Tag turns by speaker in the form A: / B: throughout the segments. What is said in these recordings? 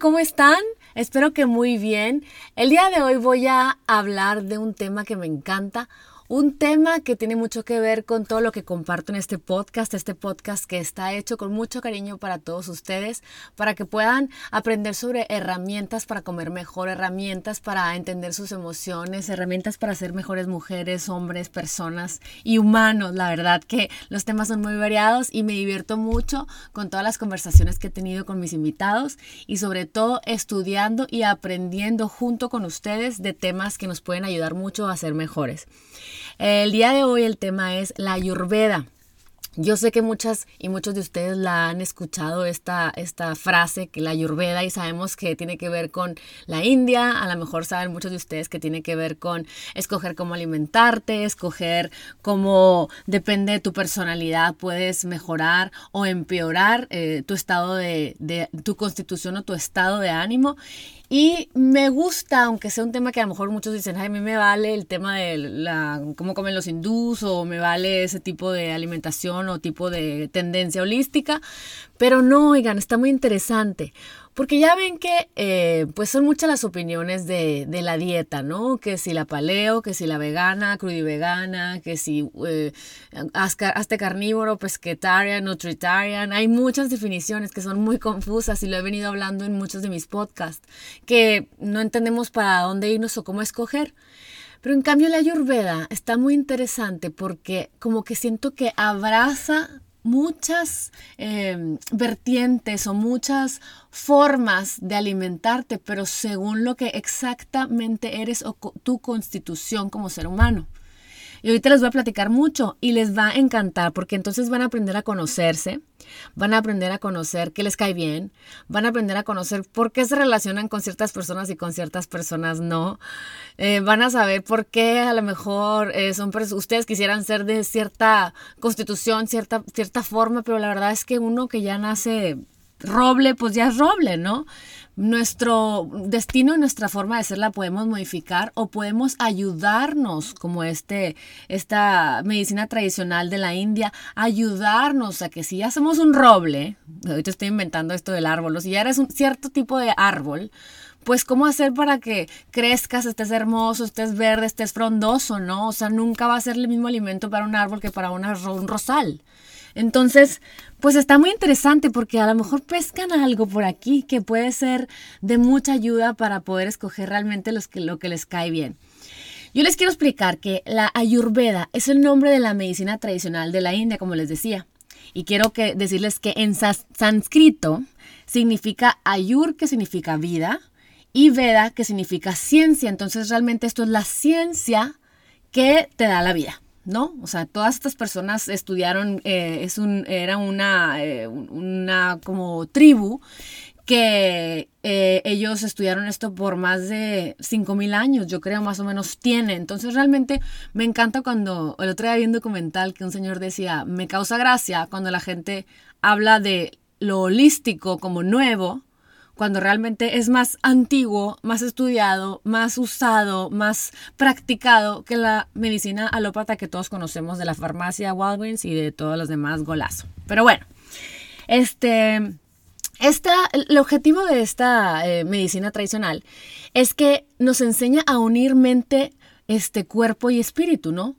A: ¿cómo están? Espero que muy bien. El día de hoy voy a hablar de un tema que me encanta, un tema que tiene mucho que ver con todo lo que comparto en este podcast, este podcast que está hecho con mucho cariño para todos ustedes, para que puedan aprender sobre herramientas para comer mejor, herramientas para entender sus emociones, herramientas para ser mejores mujeres, hombres, personas y humanos. La verdad que los temas son muy variados y me divierto mucho con todas las conversaciones que he tenido con mis invitados y sobre todo estudiando y aprendiendo junto con ustedes de temas que nos pueden ayudar mucho a ser mejores. El día de hoy el tema es la ayurveda. Yo sé que muchas y muchos de ustedes la han escuchado esta, esta frase, que la ayurveda, y sabemos que tiene que ver con la India, a lo mejor saben muchos de ustedes que tiene que ver con escoger cómo alimentarte, escoger cómo depende de tu personalidad, puedes mejorar o empeorar eh, tu estado de, de, tu constitución o tu estado de ánimo. Y me gusta, aunque sea un tema que a lo mejor muchos dicen, Ay, a mí me vale el tema de la, cómo comen los hindús o me vale ese tipo de alimentación o tipo de tendencia holística, pero no, oigan, está muy interesante porque ya ven que eh, pues son muchas las opiniones de, de, la dieta, ¿no? Que si la paleo, que si la vegana, crudivegana, que si eh, hazte carnívoro, pesquetarian, nutritarian. Hay muchas definiciones que son muy confusas y lo he venido hablando en muchos de mis podcasts, que no entendemos para dónde irnos o cómo escoger. Pero en cambio la ayurveda está muy interesante porque como que siento que abraza muchas eh, vertientes o muchas formas de alimentarte, pero según lo que exactamente eres o tu constitución como ser humano. Y ahorita les voy a platicar mucho y les va a encantar porque entonces van a aprender a conocerse, van a aprender a conocer qué les cae bien, van a aprender a conocer por qué se relacionan con ciertas personas y con ciertas personas no. Eh, van a saber por qué a lo mejor eh, son ustedes quisieran ser de cierta constitución, cierta, cierta forma, pero la verdad es que uno que ya nace roble, pues ya es roble, ¿no? Nuestro destino y nuestra forma de ser la podemos modificar o podemos ayudarnos, como este, esta medicina tradicional de la India, ayudarnos a que si ya somos un roble, ahorita estoy inventando esto del árbol, si ya eres un cierto tipo de árbol, pues cómo hacer para que crezcas, estés hermoso, estés verde, estés frondoso, ¿no? O sea, nunca va a ser el mismo alimento para un árbol que para un rosal. Entonces, pues está muy interesante porque a lo mejor pescan algo por aquí que puede ser de mucha ayuda para poder escoger realmente lo que les cae bien. Yo les quiero explicar que la ayurveda es el nombre de la medicina tradicional de la India, como les decía. Y quiero que decirles que en sánscrito significa ayur, que significa vida, y veda, que significa ciencia. Entonces realmente esto es la ciencia que te da la vida. ¿No? O sea, todas estas personas estudiaron, eh, es un, era una, eh, una como tribu que eh, ellos estudiaron esto por más de 5.000 años, yo creo más o menos tiene. Entonces realmente me encanta cuando, el otro día vi un documental que un señor decía, me causa gracia cuando la gente habla de lo holístico como nuevo, cuando realmente es más antiguo, más estudiado, más usado, más practicado que la medicina alópata que todos conocemos de la farmacia Walgreens y de todos los demás golazo. Pero bueno, este, esta, el objetivo de esta eh, medicina tradicional es que nos enseña a unir mente, este cuerpo y espíritu, ¿no?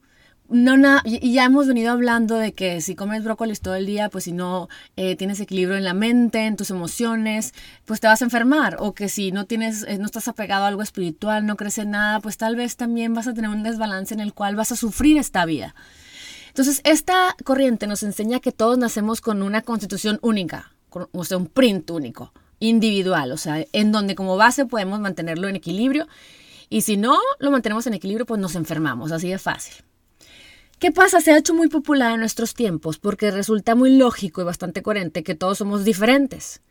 A: No, y ya hemos venido hablando de que si comes brócolis todo el día, pues si no eh, tienes equilibrio en la mente, en tus emociones, pues te vas a enfermar. O que si no tienes, eh, no estás apegado a algo espiritual, no crece nada, pues tal vez también vas a tener un desbalance en el cual vas a sufrir esta vida. Entonces, esta corriente nos enseña que todos nacemos con una constitución única, o sea, un print único, individual, o sea, en donde como base podemos mantenerlo en equilibrio. Y si no lo mantenemos en equilibrio, pues nos enfermamos, así de fácil. ¿Qué pasa? Se ha hecho muy popular en nuestros tiempos porque resulta muy lógico y bastante coherente que todos somos diferentes.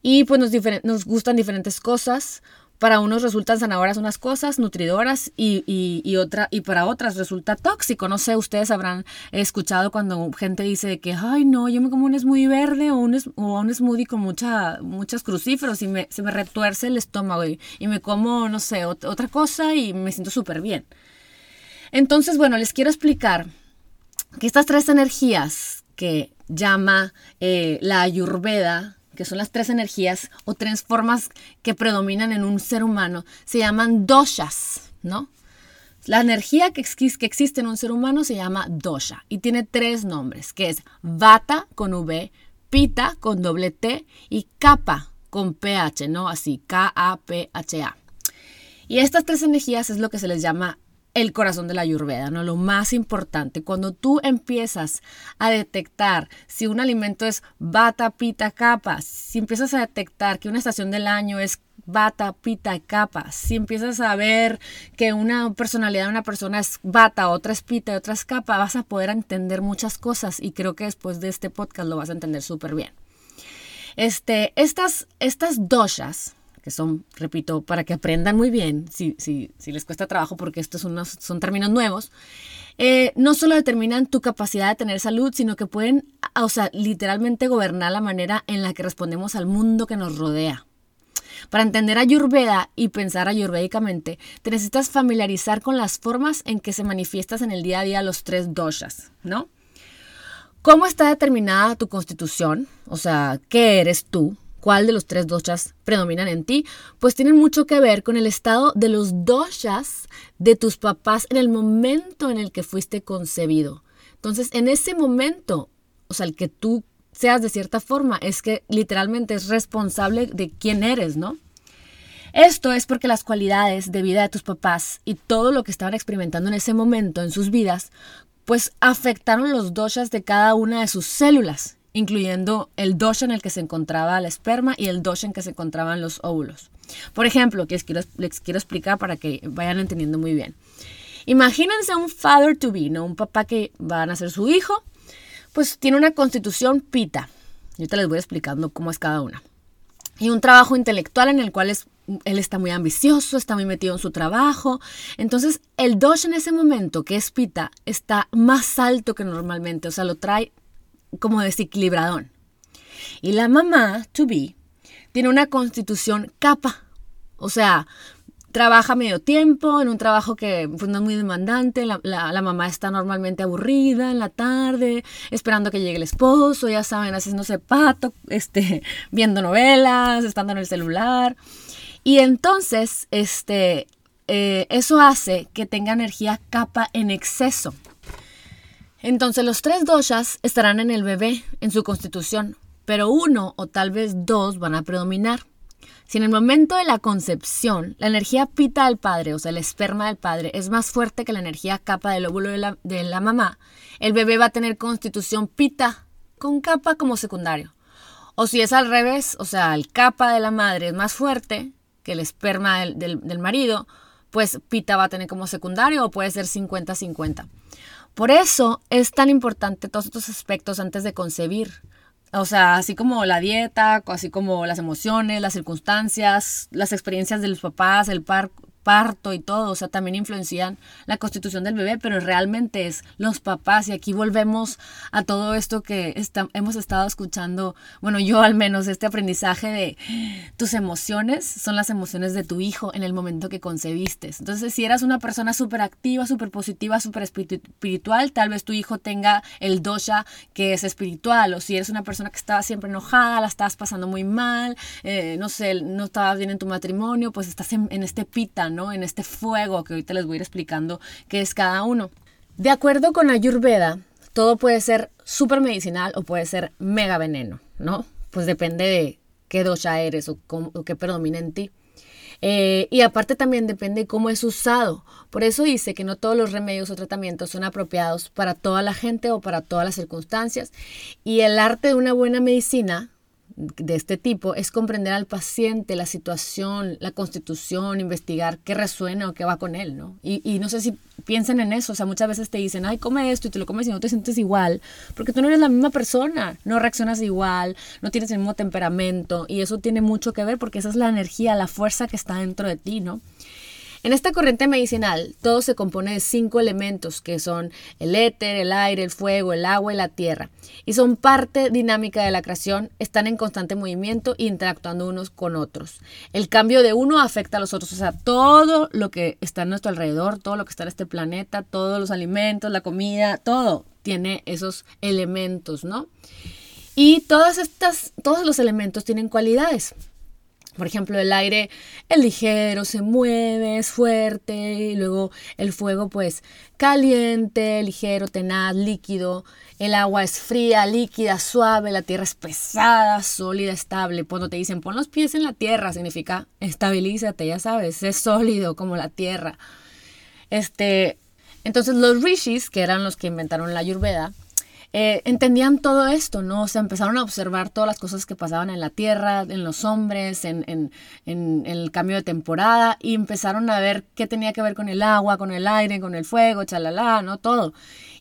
A: Y pues nos, gustan diferentes cosas. Para unos resultan zanahorias unas cosas nutridoras y, y, otra, y para otras resulta tóxico. No sé, ustedes habrán escuchado cuando gente dice que, ay, no, yo me como un smoothie verde o un, o un smoothie con mucha, muchos crucíferos y me, se me retuerce el estómago y, y me como, no sé, otra cosa y me siento súper bien. Entonces, bueno, les quiero explicar que estas tres energías que llama eh, la ayurveda, que son las tres energías o tres formas que predominan en un ser humano, se llaman doshas, ¿no? La energía que, que existe en un ser humano se llama dosha y tiene tres nombres, que es vata con V, pita con doble T y kapha con PH, ¿no? Así, K-A-P-H-A. Y estas tres energías es lo que se les llama el corazón de la ayurveda, ¿no? Lo más importante, cuando tú empiezas a detectar si un alimento es bata, pita, capa, si empiezas a detectar que una estación del año es bata, pita, capa, si empiezas a ver que una personalidad de una persona es bata, otra es pita y otra es capa, vas a poder entender muchas cosas y creo que después de este podcast lo vas a entender súper bien. Este, estas, estas doshas, que son, repito, para que aprendan muy bien, si, si, les cuesta trabajo porque estos son, términos nuevos, eh, no solo determinan tu capacidad de tener salud, sino que pueden, o sea, literalmente gobernar la manera en la que respondemos al mundo que nos rodea. Para entender Ayurveda y pensar ayurvédicamente, te necesitas familiarizar con las formas en que se manifiestas en el día a día los tres doshas, ¿no? ¿Cómo está determinada tu constitución? O sea, ¿qué eres tú? Cuál de los tres doshas predominan en ti, pues tienen mucho que ver con el estado de los doshas de tus papás en el momento en el que fuiste concebido. Entonces, en ese momento, o sea, el que tú seas de cierta forma, es que literalmente es responsable de quién eres, ¿no? Esto es porque las cualidades de vida de tus papás y todo lo que estaban experimentando en ese momento en sus vidas, pues afectaron los doshas de cada una de sus células incluyendo el dosha en el que se encontraba la esperma y el dosha en que se encontraban los óvulos. Por ejemplo, que les quiero, les quiero explicar para que vayan entendiendo muy bien. Imagínense un father to be. Un papá que va a nacer su hijo, pues tiene una constitución pita. Yo te les voy explicando cómo es cada una. Y un trabajo intelectual en el cual es, él está muy ambicioso, está muy metido en su trabajo. Entonces, el dosha en ese momento, que es pita, está más alto que normalmente. O sea, lo trae como desequilibradón. Y la mamá, to be, tiene una constitución capa. O sea, trabaja medio tiempo, en un trabajo que pues, no es muy demandante, la, mamá está normalmente aburrida en la tarde, esperando que llegue el esposo, ya saben, haciéndose pato, este, viendo novelas, estando en el celular. Y entonces, este, eh, eso hace que tenga energía capa en exceso. Entonces los tres doshas estarán en el bebé, en su constitución, pero uno o tal vez dos van a predominar. Si en el momento de la concepción la energía pita del padre, o sea, el esperma del padre, es más fuerte que la energía capa del óvulo de la, de la mamá, el bebé va a tener constitución pita con capa como secundario. O si es al revés, o sea, el capa de la madre es más fuerte que el esperma del, del, del marido, pues pita va a tener como secundario o puede ser 50-50. Por eso es tan importante todos estos aspectos antes de concebir. O sea, así como la dieta, así como las emociones, las circunstancias, las experiencias de los papás, el par parto y todo, o sea, también influencian la constitución del bebé, pero realmente es los papás y aquí volvemos a todo esto que hemos estado escuchando, bueno, yo al menos este aprendizaje de tus emociones son las emociones de tu hijo en el momento que concebiste. Entonces, si eras una persona súper activa, súper positiva, súper espiritual, tal vez tu hijo tenga el dosha que es espiritual, o si eres una persona que estaba siempre enojada, la estabas pasando muy mal, eh, no sé, no estabas bien en tu matrimonio, pues estás en, en este pita, en este fuego que ahorita les voy a ir explicando qué es cada uno. De acuerdo con Ayurveda, todo puede ser súper medicinal o puede ser mega veneno, ¿no? Pues depende de qué dosha eres o, qué predomina en ti. Eh, y aparte también depende cómo es usado. Por eso dice que no todos los remedios o tratamientos son apropiados para toda la gente o para todas las circunstancias. Y el arte de una buena medicina de este tipo es comprender al paciente, la situación, la constitución, investigar qué resuena o qué va con él, ¿no? Y, no sé si piensen en eso, o sea, muchas veces te dicen, ay, come esto y te lo comes y no te sientes igual, porque tú no eres la misma persona, no reaccionas igual, no tienes el mismo temperamento y eso tiene mucho que ver porque esa es la energía, la fuerza que está dentro de ti, ¿no? En esta corriente medicinal, todo se compone de cinco elementos que son el éter, el aire, el fuego, el agua y la tierra. Y son parte dinámica de la creación, están en constante movimiento e interactuando unos con otros. El cambio de uno afecta a los otros, o sea, todo lo que está a nuestro alrededor, todo lo que está en este planeta, todos los alimentos, la comida, todo tiene esos elementos, ¿no? Y todas estas, todos los elementos tienen cualidades. Por ejemplo, el aire es ligero, se mueve, es fuerte, y luego el fuego pues caliente, ligero, tenaz, líquido, el agua es fría, líquida, suave, la tierra es pesada, sólida, estable. Cuando te dicen pon los pies en la tierra, significa estabilízate, ya sabes, es sólido como la tierra. Este, entonces los rishis, que eran los que inventaron la ayurveda, eh, entendían todo esto, ¿no? O sea, empezaron a observar todas las cosas que pasaban en la tierra, en los hombres, en, el cambio de temporada, y empezaron a ver qué tenía que ver con el agua, con el aire, con el fuego, chalala, ¿no? Todo.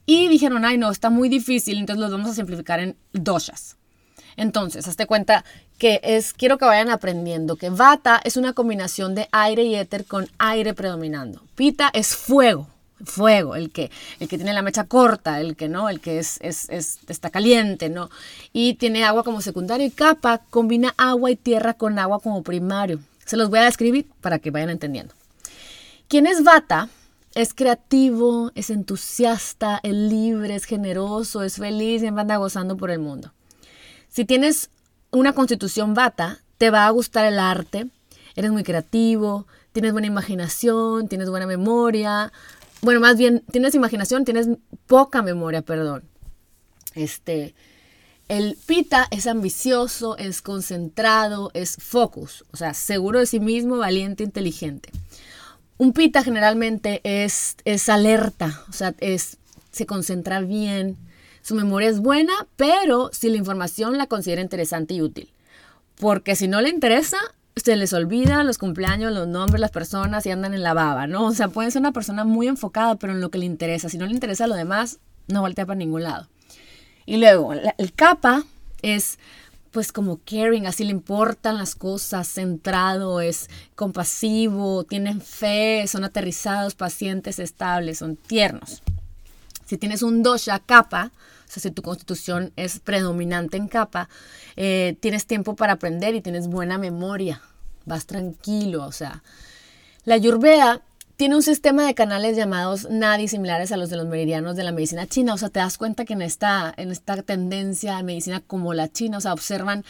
A: Y dijeron, ay, no, está muy difícil, entonces los vamos a simplificar en doshas. Entonces, hazte cuenta que es, quiero que vayan aprendiendo que vata es una combinación de aire y éter con aire predominando. Pita es fuego, fuego, el que, el que tiene la mecha corta, el que no, el que es, es, está caliente, ¿no? Y tiene agua como secundario y capa combina agua y tierra con agua como primario. Se los voy a describir para que vayan entendiendo. ¿Quién es Vata? Es creativo, es entusiasta, es libre, es generoso, es feliz y anda gozando por el mundo. Si tienes una constitución Vata, te va a gustar el arte, eres muy creativo, tienes buena imaginación, tienes buena memoria, bueno, más bien, tienes imaginación, tienes poca memoria, perdón. Este, el pita es ambicioso, es concentrado, es focus, o sea, seguro de sí mismo, valiente, inteligente. Un pita generalmente es, es alerta, o sea, es, se concentra bien, su memoria es buena, pero si la información la considera interesante y útil. Porque si no le interesa, se les olvida los cumpleaños, los nombres, las personas y andan en la baba, ¿no? O sea, pueden ser una persona muy enfocada, pero en lo que le interesa. Si no le interesa lo demás, no voltea para ningún lado. Y luego, el capa es pues como caring, así le importan las cosas, centrado, es compasivo, tienen fe, son aterrizados, pacientes, estables, son tiernos. Si tienes un dosha capa, sea, si tu constitución es predominante en capa, eh, tienes tiempo para aprender y tienes buena memoria, vas tranquilo, o sea. La Ayurveda tiene un sistema de canales llamados nadi similares a los de los meridianos de la medicina china. O sea, te das cuenta que en esta, en esta tendencia a medicina como la china, o sea, observan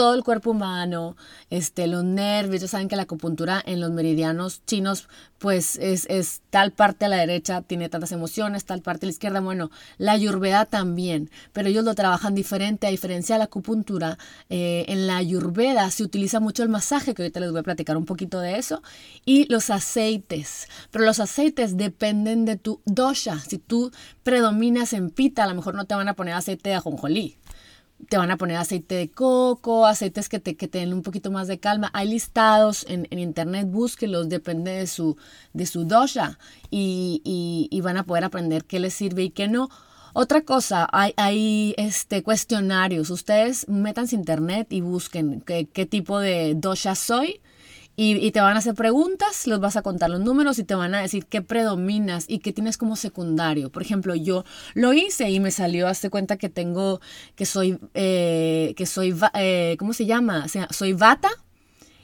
A: todo el cuerpo humano, este, los nervios, ya saben que la acupuntura en los meridianos chinos, pues es, es, tal parte a la derecha tiene tantas emociones, tal parte a la izquierda, bueno, la ayurveda también, pero ellos lo trabajan diferente, a diferencia de la acupuntura, eh, en la ayurveda se utiliza mucho el masaje, que ahorita les voy a platicar un poquito de eso, y los aceites, pero los aceites dependen de tu dosha, si tú predominas en pita, a lo mejor no te van a poner aceite de ajonjolí, te van a poner aceite de coco, aceites que te, que te un poquito más de calma. Hay listados en, en internet, búsquelos, depende de su, de su dosha y, y, van a poder aprender qué les sirve y qué no. Otra cosa, hay, hay este, cuestionarios. Ustedes métanse internet y busquen qué, qué tipo de dosha soy y, te van a hacer preguntas, los vas a contar los números y te van a decir qué predominas y qué tienes como secundario. Por ejemplo, yo lo hice y me salió, hazte cuenta que tengo, que soy, eh, que soy, eh, ¿cómo se llama? O sea, soy vata.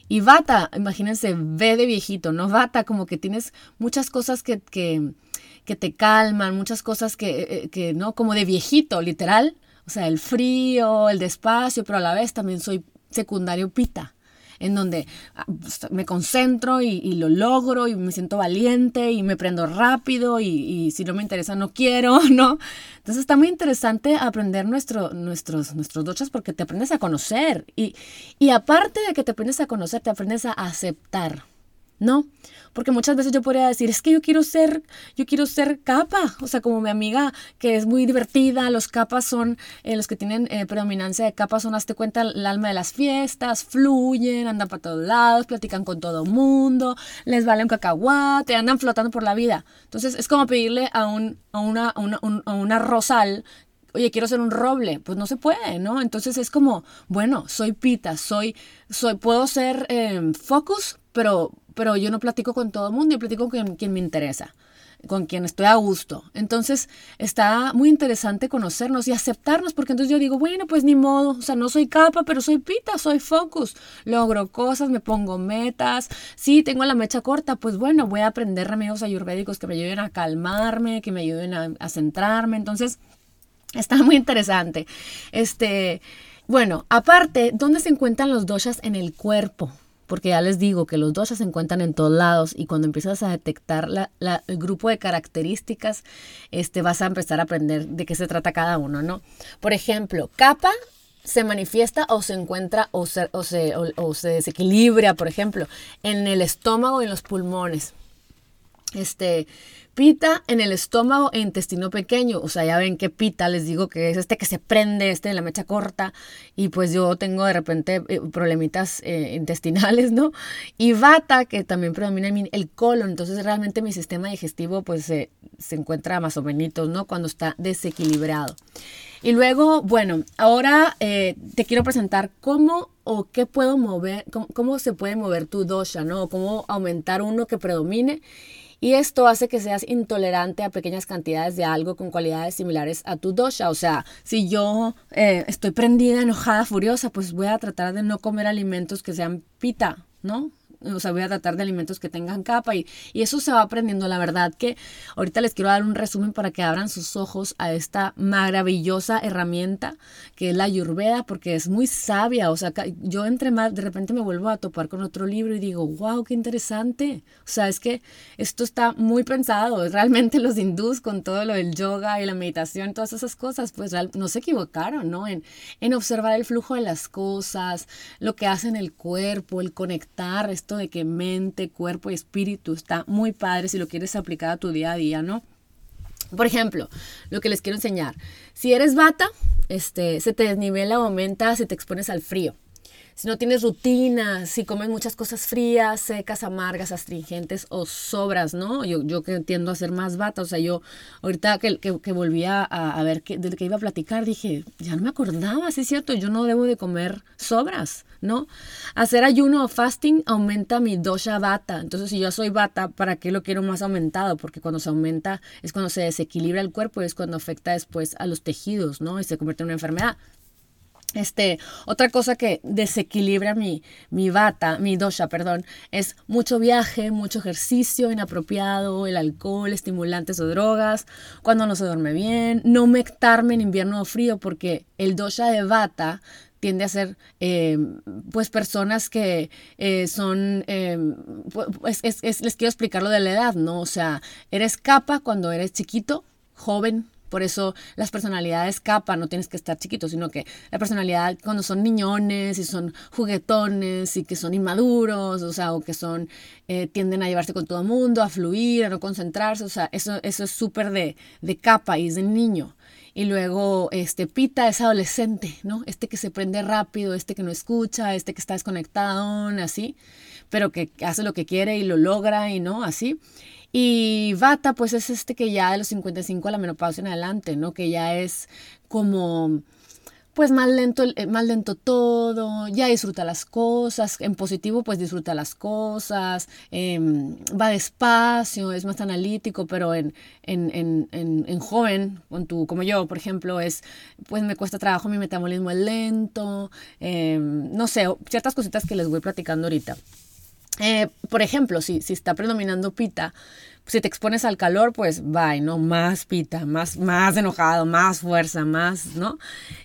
A: Y vata, imagínense, ve de viejito, ¿no? Vata, como que tienes muchas cosas que, que, que te calman, muchas cosas que, eh, que, ¿no? Como de viejito, literal. O sea, el frío, el despacio, pero a la vez también soy secundario pita en donde ah, pues, me concentro y, lo logro y me siento valiente y me prendo rápido y, si no me interesa no quiero, ¿no? Entonces está muy interesante aprender nuestro, nuestros, nuestros dochas porque te aprendes a conocer y, y aparte de que te aprendes a conocer, te aprendes a aceptar. ¿No? Porque muchas veces yo podría decir, es que yo quiero ser, yo quiero ser capa, o sea, como mi amiga que es muy divertida, los capas son, eh, los que tienen eh, predominancia de capas son, hazte cuenta, el alma de las fiestas, fluyen, andan para todos lados, platican con todo el mundo, les vale un cacahuate, andan flotando por la vida. Entonces es como pedirle a, un, a, una, a, una, a una rosal oye, quiero ser un roble, pues no se puede, ¿no? Entonces es como, bueno, soy pita, soy, soy, puedo ser eh, focus, pero pero yo no platico con todo el mundo, yo platico con quien me interesa, con quien estoy a gusto. Entonces está muy interesante conocernos y aceptarnos, porque entonces yo digo, bueno, pues ni modo, o sea, no soy capa, pero soy pita, soy focus, logro cosas, me pongo metas, sí, tengo la mecha corta, pues bueno, voy a aprender remedios ayurvédicos que me ayuden a calmarme, que me ayuden a, a centrarme, entonces Está muy interesante. Este, bueno, aparte, ¿dónde se encuentran los doshas en el cuerpo? Porque ya les digo que los doshas se encuentran en todos lados y cuando empiezas a detectar el grupo de características, este, vas a empezar a aprender de qué se trata cada uno, ¿no? Por ejemplo, capa se manifiesta o se encuentra o se, o se, o se desequilibra, por ejemplo, en el estómago y en los pulmones. Este, Pita en el estómago e intestino pequeño. O sea, ya ven que pita, les digo que es este que se prende, este de la mecha corta. Y pues yo tengo de repente eh, problemitas eh, intestinales, ¿no? Y vata, que también predomina en el colon. Entonces realmente mi sistema digestivo pues se encuentra más o menos, ¿no? Cuando está desequilibrado. Y luego, bueno, ahora eh, te quiero presentar cómo o qué puedo mover, cómo, cómo se puede mover tu dosha, ¿no? Cómo aumentar uno que predomine y esto hace que seas intolerante a pequeñas cantidades de algo con cualidades similares a tu dosha. O sea, si yo eh, estoy prendida, enojada, furiosa, pues voy a tratar de no comer alimentos que sean pita, ¿no? O sea, voy a tratar de alimentos que tengan capa y, y, eso se va aprendiendo. La verdad que ahorita les quiero dar un resumen para que abran sus ojos a esta maravillosa herramienta que es la Ayurveda, porque es muy sabia. O sea, yo entre más, de repente me vuelvo a topar con otro libro y digo, wow, qué interesante. O sea, es que esto está muy pensado. Realmente los hindús con todo lo del yoga y la meditación, todas esas cosas, pues no se equivocaron, ¿no? En, en observar el flujo de las cosas, lo que hace en el cuerpo, el conectar, esto de que mente, cuerpo y espíritu está muy padre si lo quieres aplicar a tu día a día, ¿no? Por ejemplo, lo que les quiero enseñar. Si eres bata, este, se te desnivela o aumenta si te expones al frío si no tienes rutina, si comes muchas cosas frías, secas, amargas, astringentes o sobras, ¿no? Yo, yo que tiendo a ser más bata, o sea, yo ahorita que, que, volví a, ver que, desde que iba a platicar, dije, ya no me acordaba, sí es cierto, yo no debo de comer sobras, ¿no? Hacer ayuno o fasting aumenta mi dosha bata, entonces si yo soy bata, ¿para qué lo quiero más aumentado? Porque cuando se aumenta es cuando se desequilibra el cuerpo, es cuando afecta después a los tejidos, ¿no? Y se convierte en una enfermedad. Este, otra cosa que desequilibra mi, mi bata, mi dosha, perdón, es mucho viaje, mucho ejercicio inapropiado, el alcohol, estimulantes o drogas, cuando no se duerme bien, no mectarme en invierno o frío, porque el dosha de bata tiende a ser eh, pues personas que eh, son eh, pues, les quiero explicar lo de la edad no o sea eres capa cuando eres chiquito joven por eso las personalidades capa, no tienes que estar chiquito, sino que la personalidad cuando son niñones y son juguetones y que son inmaduros, o sea, o que son, eh, tienden a llevarse con todo el mundo, a fluir, a no concentrarse, o sea, eso, eso es súper de, de capa y es de niño. Y luego, este, Pita es adolescente, ¿no? Este que se prende rápido, este que no escucha, este que está desconectado, así, pero que hace lo que quiere y lo logra y no, así. Y Vata, pues es este que ya de los 55 a la menopausia en adelante, ¿no? Que ya es como, pues más lento, eh, más lento todo, ya disfruta las cosas, en positivo pues disfruta las cosas, em, va despacio, es más analítico, pero en, en, en, en, joven, con tu, como yo, por ejemplo, es, pues me cuesta trabajo, mi metabolismo es lento, em, no sé, ciertas cositas que les voy platicando ahorita. Eh, por ejemplo, si, si está predominando pita, si te expones al calor, pues va, ¿no? Más pita, más, más enojado, más fuerza, más, ¿no?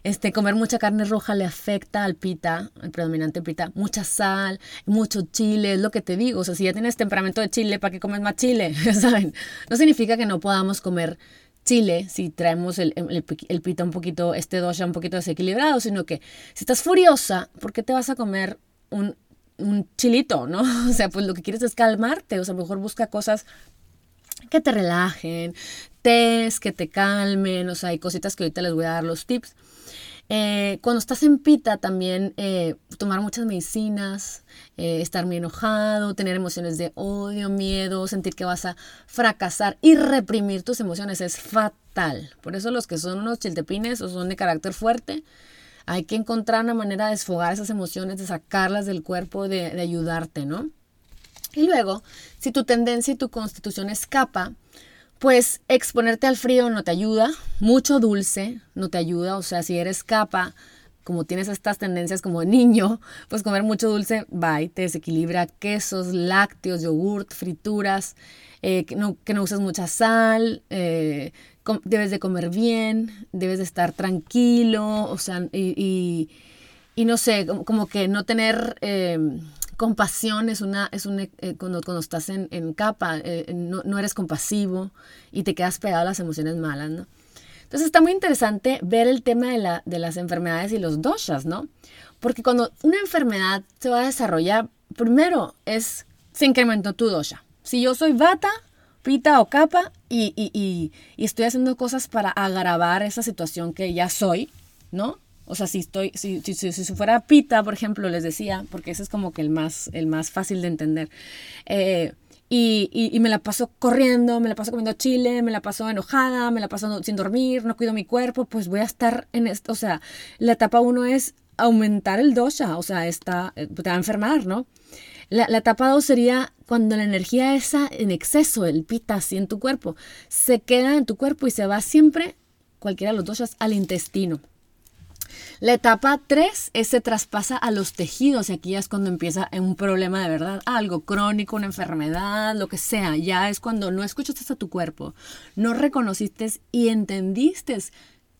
A: Este, comer mucha carne roja le afecta al pita, al predominante pita. Mucha sal, mucho chile, es lo que te digo. O sea, si ya tienes temperamento de chile, ¿para qué comes más chile? ¿Saben? No significa que no podamos comer chile si traemos el, el, el, pita un poquito, este dosha un poquito desequilibrado, sino que si estás furiosa, ¿por qué te vas a comer un un chilito, ¿no? O sea, pues lo que quieres es calmarte, o sea, mejor busca cosas que te relajen, tés que te calmen, o sea, hay cositas que ahorita les voy a dar los tips. Eh, cuando estás en pita también eh, tomar muchas medicinas, eh, estar muy enojado, tener emociones de odio, miedo, sentir que vas a fracasar y reprimir tus emociones es fatal. Por eso los que son unos chiltepines o son de carácter fuerte, hay que encontrar una manera de desfogar esas emociones, de sacarlas del cuerpo, de, ayudarte, ¿no? Y luego, si tu tendencia y tu constitución escapa, pues exponerte al frío no te ayuda, mucho dulce no te ayuda, o sea, si eres capa, como tienes estas tendencias como niño, pues comer mucho dulce, va te desequilibra quesos, lácteos, yogurt, frituras, eh, que, no, que no uses mucha sal, eh, debes de comer bien, debes de estar tranquilo, o sea, y, no sé, como, que no tener em, compasión es una, es un, eh, cuando, cuando estás en, capa, eh, no, no, eres compasivo y te quedas pegado a las emociones malas, ¿no? Entonces está muy interesante ver el tema de, la, de las enfermedades y los doshas, ¿no? Porque cuando una enfermedad se va a desarrollar, primero es, se incrementó tu dosha. Si yo soy vata, pita o capa y, y, y, estoy haciendo cosas para agravar esa situación que ya soy, ¿no? O sea, si estoy, si, si, si, si, fuera pita, por ejemplo, les decía, porque ese es como que el más, el más fácil de entender. Eh, y, y, me la paso corriendo, me la paso comiendo chile, me la paso enojada, me la paso sin dormir, no cuido mi cuerpo, pues voy a estar en esto. O sea, la etapa uno es aumentar el dosha, o sea, está, eh, te va a enfermar, ¿no? La, etapa 2 sería cuando la energía esa en exceso, el pita así en tu cuerpo, se queda en tu cuerpo y se va siempre, cualquiera de los doshas, al intestino. La etapa 3 es se traspasa a los tejidos y aquí ya es cuando empieza un problema de verdad, algo crónico, una enfermedad, lo que sea. Ya es cuando no escuchaste a tu cuerpo, no reconociste y entendiste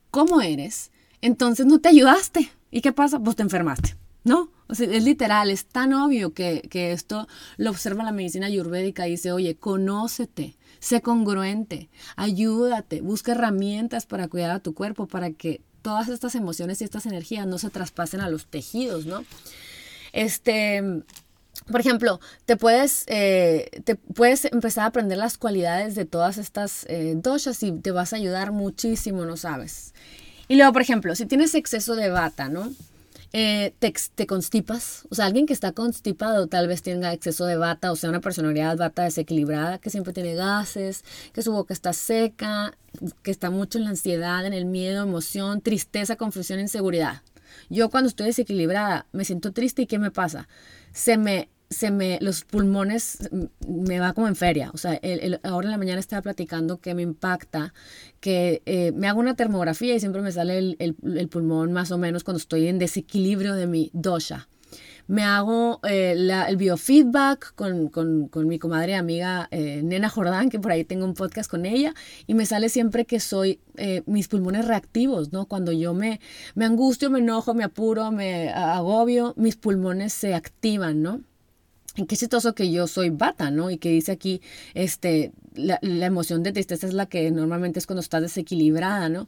A: cómo eres, entonces no te ayudaste. ¿Y qué pasa? Pues te enfermaste. ¿No? O sea, es literal, es tan obvio que, esto lo observa la medicina ayurvédica y dice, oye, conócete, sé congruente, ayúdate, busca herramientas para cuidar a tu cuerpo, para que todas estas emociones y estas energías no se traspasen a los tejidos, ¿no? Este, por ejemplo, te puedes, eh, te puedes empezar a aprender las cualidades de todas estas eh, doshas y te vas a ayudar muchísimo, ¿no sabes? Y luego, por ejemplo, si tienes exceso de bata, ¿no? Eh, te, constipas. O sea, alguien que está constipado tal vez tenga exceso de bata, o sea, una personalidad bata desequilibrada, que siempre tiene gases, que su boca está seca, que está mucho en la ansiedad, en el miedo, emoción, tristeza, confusión, inseguridad. Yo cuando estoy desequilibrada me siento triste y ¿qué me pasa? Se me se me, los pulmones me va como en feria. O sea, ahora en la mañana estaba platicando que me impacta, que eh, me hago una termografía y siempre me sale el, pulmón más o menos cuando estoy en desequilibrio de mi dosha. Me hago eh, el biofeedback con, con, con, mi comadre amiga eh, Nena Jordán, que por ahí tengo un podcast con ella, y me sale siempre que soy mis pulmones reactivos, ¿no? Cuando yo me, me angustio, me enojo, me apuro, me agobio, mis pulmones se activan, ¿no? Qué chistoso que yo soy bata, ¿no? Y que dice aquí, este, la, emoción de tristeza es la que normalmente es cuando estás desequilibrada, ¿no?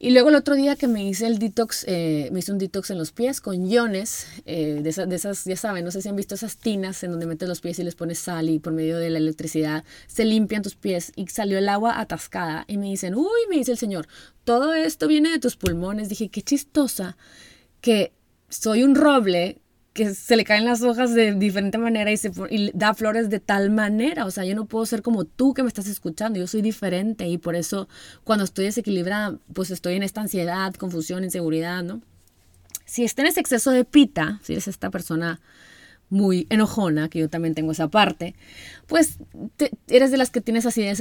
A: Y luego el otro día que me hice el detox, eh, me hice un detox en los pies con iones, eh, de, esas, de, esas, ya saben, no sé si han visto esas tinas en donde metes los pies y les pones sal y por medio de la electricidad se limpian tus pies y salió el agua atascada y me dicen, uy, me dice el señor, todo esto viene de tus pulmones. Dije, qué chistosa que soy un roble que se le caen las hojas de diferente manera y, se, da flores de tal manera. O sea, yo no puedo ser como tú que me estás escuchando, yo soy diferente y por eso cuando estoy desequilibrada, pues estoy en esta ansiedad, confusión, inseguridad, ¿no? Si está en ese exceso de pita, si eres esta persona muy enojona, que yo también tengo esa parte, pues eres de las que tienes acidez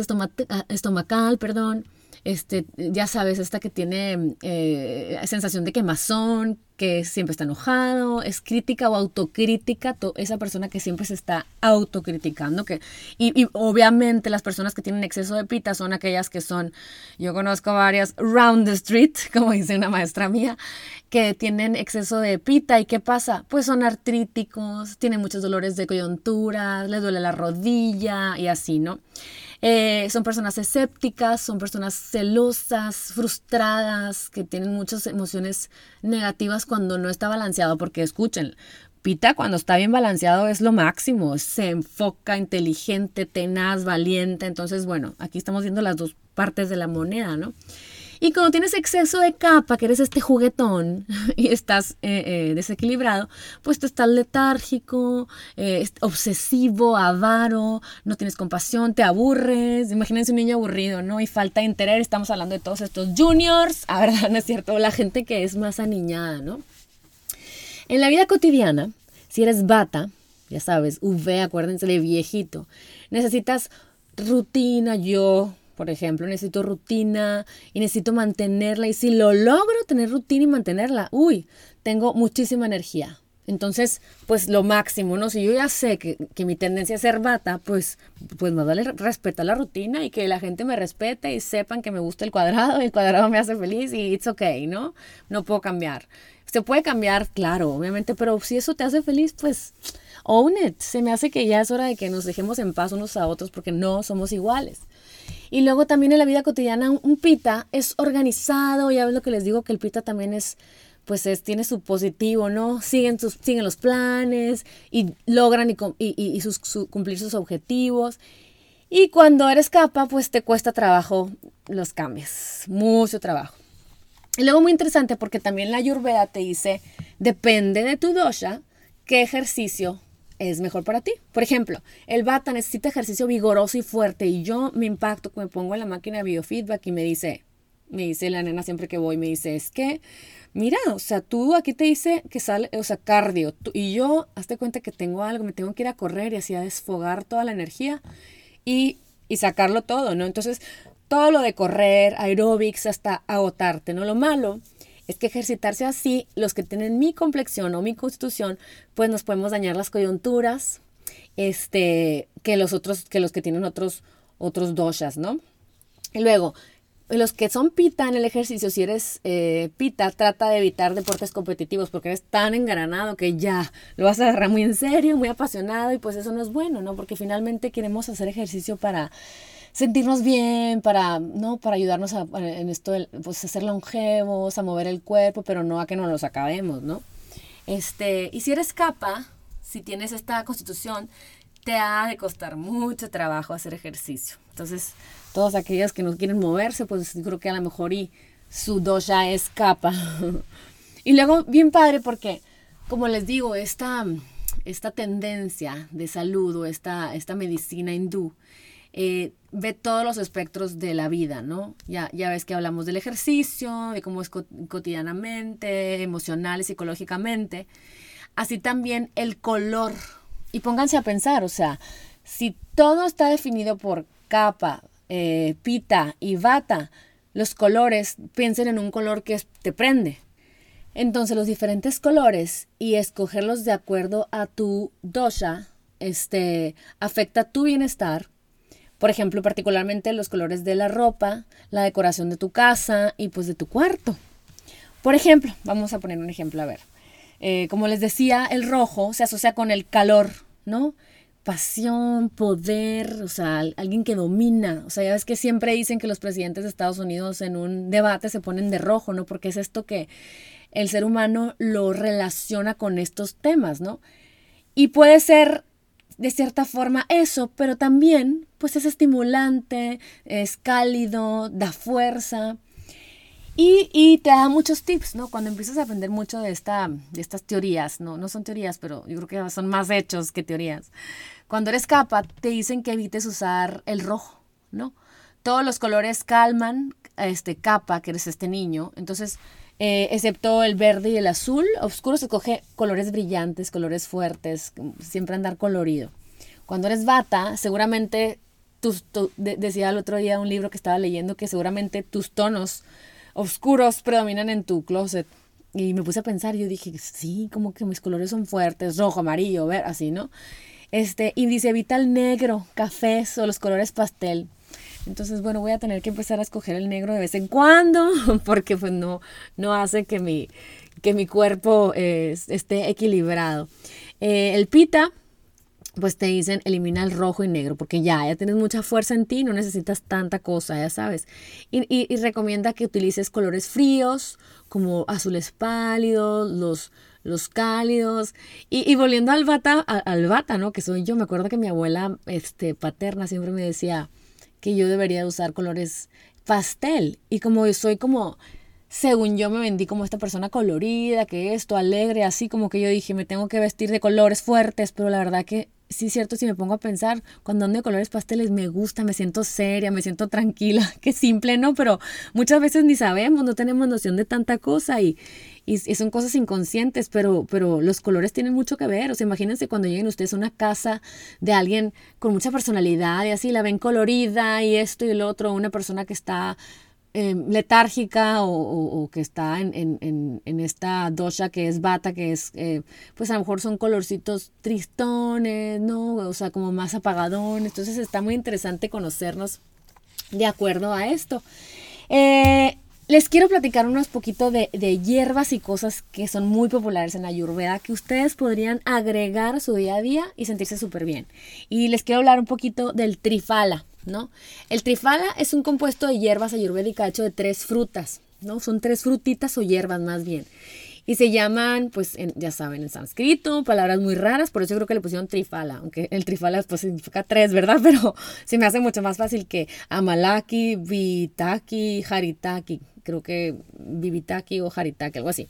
A: estomacal, perdón, este, ya sabes, esta que tiene eh, sensación de quemazón, que siempre está enojado, es crítica o autocrítica, esa persona que siempre se está autocriticando, que, y, obviamente las personas que tienen exceso de pita son aquellas que son, yo conozco varias round the street, como dice una maestra mía, que tienen exceso de pita y ¿qué pasa? Pues son artríticos, tienen muchos dolores de coyuntura, les duele la rodilla y así, ¿no? Eh, son personas escépticas, son personas celosas, frustradas, que tienen muchas emociones negativas cuando no está balanceado, porque escuchen, Pita cuando está bien balanceado es lo máximo, se enfoca, inteligente, tenaz, valiente, entonces bueno, aquí estamos viendo las dos partes de la moneda, ¿no? Y cuando tienes exceso de capa, que eres este juguetón y estás eh, eh, desequilibrado, pues tú estás letárgico, eh, obsesivo, avaro, no tienes compasión, te aburres. Imagínense un niño aburrido, ¿no? Y falta de interés. Estamos hablando de todos estos juniors, a verdad, ¿no es cierto? La gente que es más aniñada, ¿no? En la vida cotidiana, si eres bata, ya sabes, V, acuérdense de viejito, necesitas rutina, yo por ejemplo, necesito rutina y necesito mantenerla. Y si lo logro tener rutina y mantenerla, uy, tengo muchísima energía. Entonces, pues lo máximo, ¿no? Si yo ya sé que, mi tendencia es ser bata, pues, pues más vale respetar la rutina y que la gente me respete y sepan que me gusta el cuadrado y el cuadrado me hace feliz y it's okay, ¿no? No puedo cambiar. Se puede cambiar, claro, obviamente, pero si eso te hace feliz, pues own it. Se me hace que ya es hora de que nos dejemos en paz unos a otros porque no somos iguales. Y luego también en la vida cotidiana un pita es organizado, ya ves lo que les digo, que el pita también es pues es, tiene su positivo, ¿no? Siguen, sus, siguen los planes y logran y, y, sus, cumplir sus objetivos. Y cuando eres capa, pues te cuesta trabajo los cambios, mucho trabajo. Y luego muy interesante porque también la Ayurveda te dice, depende de tu dosha, qué ejercicio es mejor para ti. Por ejemplo, el bata necesita ejercicio vigoroso y fuerte y yo me impacto, me pongo en la máquina de biofeedback y me dice, me dice la nena siempre que voy, me dice, es que mira, o sea, tú aquí te dice que sale, o sea, cardio, y yo, hazte cuenta que tengo algo, me tengo que ir a correr y así a desfogar toda la energía y, y sacarlo todo, ¿no? Entonces, todo lo de correr, aeróbics, hasta agotarte, ¿no? Lo malo es que ejercitarse así, los que tienen mi complexión o mi constitución, pues nos podemos dañar las coyunturas, este, que los otros, que los que tienen otros, otros doshas, ¿no? Y luego, los que son pita en el ejercicio, si eres eh, pita, trata de evitar deportes competitivos porque eres tan engaranado que ya lo vas a agarrar muy en serio, muy apasionado y pues eso no es bueno, ¿no? Porque finalmente queremos hacer ejercicio para sentirnos bien, para, ¿no? Para ayudarnos a, en esto, de, pues ser longevos, a mover el cuerpo, pero no a que nos los acabemos, ¿no? Este, y si eres capa, si tienes esta constitución, te ha de costar mucho trabajo hacer ejercicio. Entonces, todos aquellos que no quieren moverse, pues creo que a lo mejor y su dosha escapa. y luego, bien padre, porque, como les digo, esta, esta tendencia de salud o esta, esta medicina hindú eh, ve todos los espectros de la vida, ¿no? Ya, ya ves que hablamos del ejercicio, de cómo es cotidianamente, emocional y psicológicamente. Así también el color. Y pónganse a pensar, o sea, si todo está definido por capa, eh, pita y bata, los colores, piensen en un color que te prende. Entonces los diferentes colores y escogerlos de acuerdo a tu dosha, este, afecta tu bienestar. Por ejemplo, particularmente los colores de la ropa, la decoración de tu casa y pues de tu cuarto. Por ejemplo, vamos a poner un ejemplo, a ver. Eh, como les decía, el rojo se asocia con el calor, ¿no? pasión, poder, o sea, alguien que domina. O sea, ya ves que siempre dicen que los presidentes de Estados Unidos en un debate se ponen de rojo, ¿no? Porque es esto que el ser humano lo relaciona con estos temas, ¿no? Y puede ser de cierta forma eso, pero también pues es estimulante, es cálido, da fuerza. Y, y, te da muchos tips, ¿no? Cuando empiezas a aprender mucho de, esta, de estas teorías, ¿no? No son teorías, pero yo creo que son más hechos que teorías. Cuando eres capa, te dicen que evites usar el rojo, ¿no? Todos los colores calman este capa, que eres este niño. Entonces, eh, excepto el verde y el azul, oscuro se coge colores brillantes, colores fuertes, siempre andar colorido. Cuando eres bata, seguramente, tus, decía el otro día un libro que estaba leyendo que seguramente tus tonos oscuros predominan en tu closet. Y me puse a pensar, yo dije, sí, como que mis colores son fuertes, rojo, amarillo, ver, así, ¿no? Este, y dice, evita el negro, cafés o los colores pastel. Entonces, bueno, voy a tener que empezar a escoger el negro de vez en cuando, porque pues no, no hace que mi, que mi cuerpo eh, esté equilibrado. Eh, el pita, pues te dicen elimina el rojo y negro, porque ya, ya tienes mucha fuerza en ti, no necesitas tanta cosa, ya sabes. Y, y recomienda que utilices colores fríos, como azules pálidos, los los cálidos. Y, volviendo al bata, al bata, ¿no? Que soy yo, me acuerdo que mi abuela este, paterna siempre me decía que yo debería usar colores pastel. Y como soy como, según yo me vendí como esta persona colorida, que esto, alegre, así como que yo dije, me tengo que vestir de colores fuertes, pero la verdad que sí cierto, si me pongo a pensar, cuando ando de colores pasteles me gusta, me siento seria, me siento tranquila, qué simple, ¿no? Pero muchas veces ni sabemos, no tenemos noción de tanta cosa y, y, son cosas inconscientes, pero, pero los colores tienen mucho que ver. O sea, imagínense cuando lleguen ustedes a una casa de alguien con mucha personalidad y así la ven colorida y esto y el otro, una persona que está em, letárgica o, que está en, esta dosha que es bata, que es, eh, pues a lo mejor son colorcitos tristones, ¿no? O sea, como más apagadones. Entonces está muy interesante conocernos de acuerdo a esto. Eh, les quiero platicar unos poquito de, de, hierbas y cosas que son muy populares en Ayurveda que ustedes podrían agregar a su día a día y sentirse súper bien. Y les quiero hablar un poquito del trifala, ¿no? El trifala es un compuesto de hierbas ayurvédica hecho de tres frutas, ¿no? Son tres frutitas o hierbas más bien. Y se llaman, pues, ya saben, en sánscrito, palabras muy raras, por eso creo que le pusieron trifala, aunque el trifala pues significa tres, ¿verdad? Pero se me hace mucho más fácil que amalaki, vitaki, haritaki, creo que vivitaki o haritaki, algo así.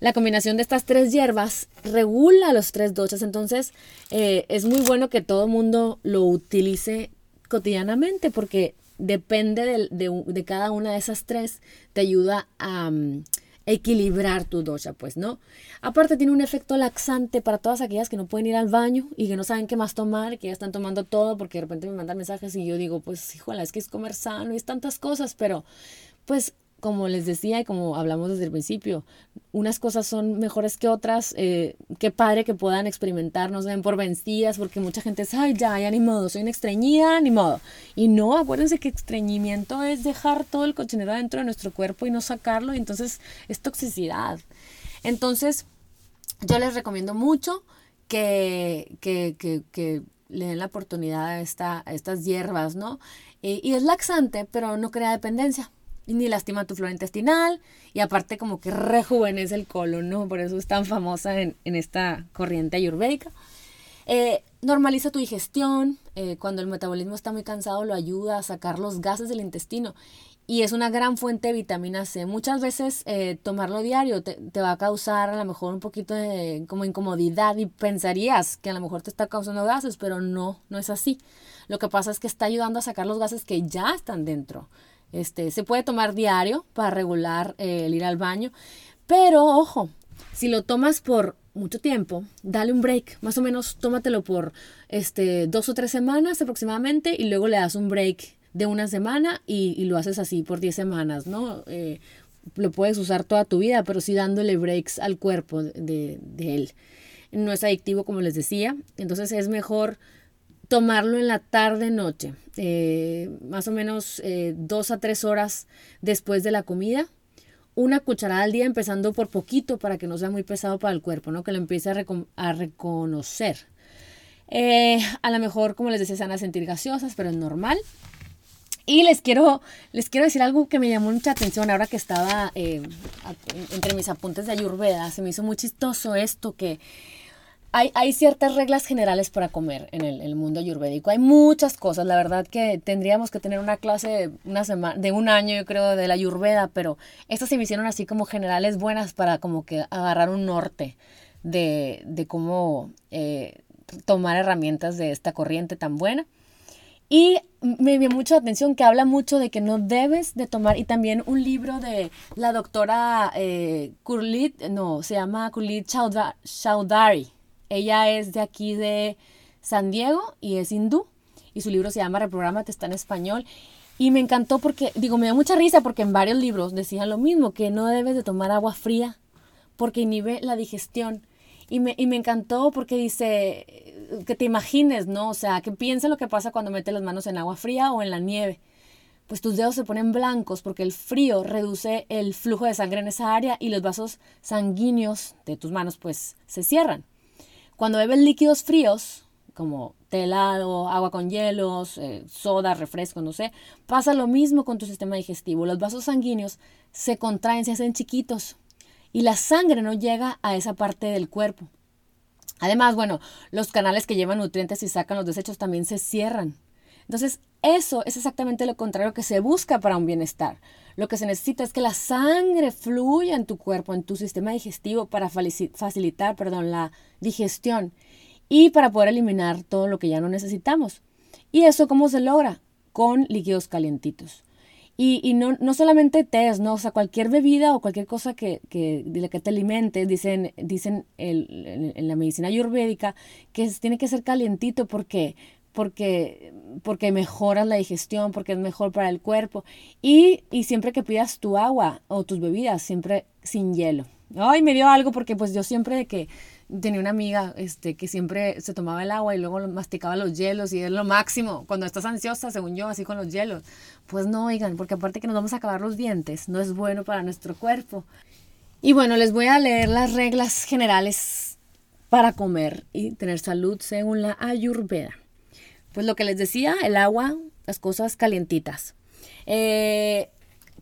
A: La combinación de estas tres hierbas regula los tres dochas, entonces eh, es muy bueno que todo mundo lo utilice cotidianamente porque depende de, cada una de esas tres, te ayuda a mm, equilibrar tu dosha, pues, ¿no? Aparte tiene un efecto laxante para todas aquellas que no pueden ir al baño y que no saben qué más tomar, que ya están tomando todo porque de repente me mandan mensajes y yo digo, pues, híjole, es que es comer sano y es tantas cosas, pero pues como les decía y como hablamos desde el principio, unas cosas son mejores que otras. Eh, qué padre que puedan experimentar, no ven por vencidas, porque mucha gente dice, ay, ya, ya ni modo, soy una extrañida, ni modo. Y no, acuérdense que estreñimiento es dejar todo el cochinero dentro de nuestro cuerpo y no sacarlo, y entonces es toxicidad. Entonces, yo les recomiendo mucho que, que, que, le den la oportunidad a, esta, a estas hierbas, ¿no? y es laxante, pero no crea dependencia ni lastima tu flora intestinal y aparte como que rejuvenece el colon, ¿no? Por eso es tan famosa en, esta corriente ayurvédica. Eh, normaliza tu digestión, eh, cuando el metabolismo está muy cansado lo ayuda a sacar los gases del intestino y es una gran fuente de vitamina C. Muchas veces eh, tomarlo diario te, te, va a causar a lo mejor un poquito de como incomodidad y pensarías que a lo mejor te está causando gases, pero no, no es así. Lo que pasa es que está ayudando a sacar los gases que ya están dentro. Este, se puede tomar diario para regular eh, el ir al baño, pero ojo, si lo tomas por mucho tiempo, dale un break, más o menos tómatelo por este, dos o tres semanas aproximadamente y luego le das un break de una semana y, lo haces así por diez semanas, ¿no? Eh, lo puedes usar toda tu vida, pero sí dándole breaks al cuerpo de él. No es adictivo, como les decía, entonces es mejor tomarlo en la tarde-noche, eh, más o menos eh, dos a tres horas después de la comida. Una cucharada al día, empezando por poquito para que no sea muy pesado para el cuerpo, ¿no? que lo empiece a, reconocer. Eh, a lo mejor, como les decía, se van a sentir gaseosas, pero es normal. Y les quiero, les quiero decir algo que me llamó mucha atención ahora que estaba entre mis apuntes de Ayurveda. Se me hizo muy chistoso esto que hay, ciertas reglas generales para comer en el, mundo ayurvédico. Hay muchas cosas. La verdad que tendríamos que tener una clase una semana, de un año, yo creo, de la ayurveda, pero estas se me hicieron así como generales buenas para como que agarrar un norte de, cómo eh, tomar herramientas de esta corriente tan buena. Y me dio mucha atención que habla mucho de que no debes de tomar, y también un libro de la doctora eh, Kurlit, no, se llama Kurlit Chaudhary ella es de aquí de San Diego y es hindú y su libro se llama Reprogramate, está en español. Y me encantó porque, digo, me da mucha risa porque en varios libros decían lo mismo, que no debes de tomar agua fría porque inhibe la digestión. Y me, y me encantó porque dice que te imagines, ¿no? O sea, que piensa lo que pasa cuando metes las manos en agua fría o en la nieve. Pues tus dedos se ponen blancos porque el frío reduce el flujo de sangre en esa área y los vasos sanguíneos de tus manos pues se cierran. Cuando bebes líquidos fríos, como té helado, agua con hielos, eh, soda, refresco, no sé, pasa lo mismo con tu sistema digestivo. Los vasos sanguíneos se contraen, se hacen chiquitos y la sangre no llega a esa parte del cuerpo. Además, bueno, los canales que llevan nutrientes y sacan los desechos también se cierran. Entonces, eso es exactamente lo contrario que se busca para un bienestar. Lo que se necesita es que la sangre fluya en tu cuerpo, en tu sistema digestivo para facilitar perdón, la digestión y para poder eliminar todo lo que ya no necesitamos. ¿Y eso cómo se logra? Con líquidos calientitos. Y, no, no, solamente té, ¿no? O sea, cualquier bebida o cualquier cosa que, que, de la que te alimentes, dicen, dicen en la medicina ayurvédica que tiene que ser calientito porque porque porque mejoras la digestión, porque es mejor para el cuerpo. Y, y siempre que pidas tu agua o tus bebidas, siempre sin hielo. Ay, me dio algo porque pues yo siempre de que tenía una amiga este, que siempre se tomaba el agua y luego masticaba los hielos y es lo máximo. Cuando estás ansiosa, según yo, así con los hielos. Pues no, oigan, porque aparte que nos vamos a acabar los dientes, no es bueno para nuestro cuerpo. Y bueno, les voy a leer las reglas generales para comer y tener salud según la Ayurveda. Pues lo que les decía, el agua, las cosas calientitas. Eh,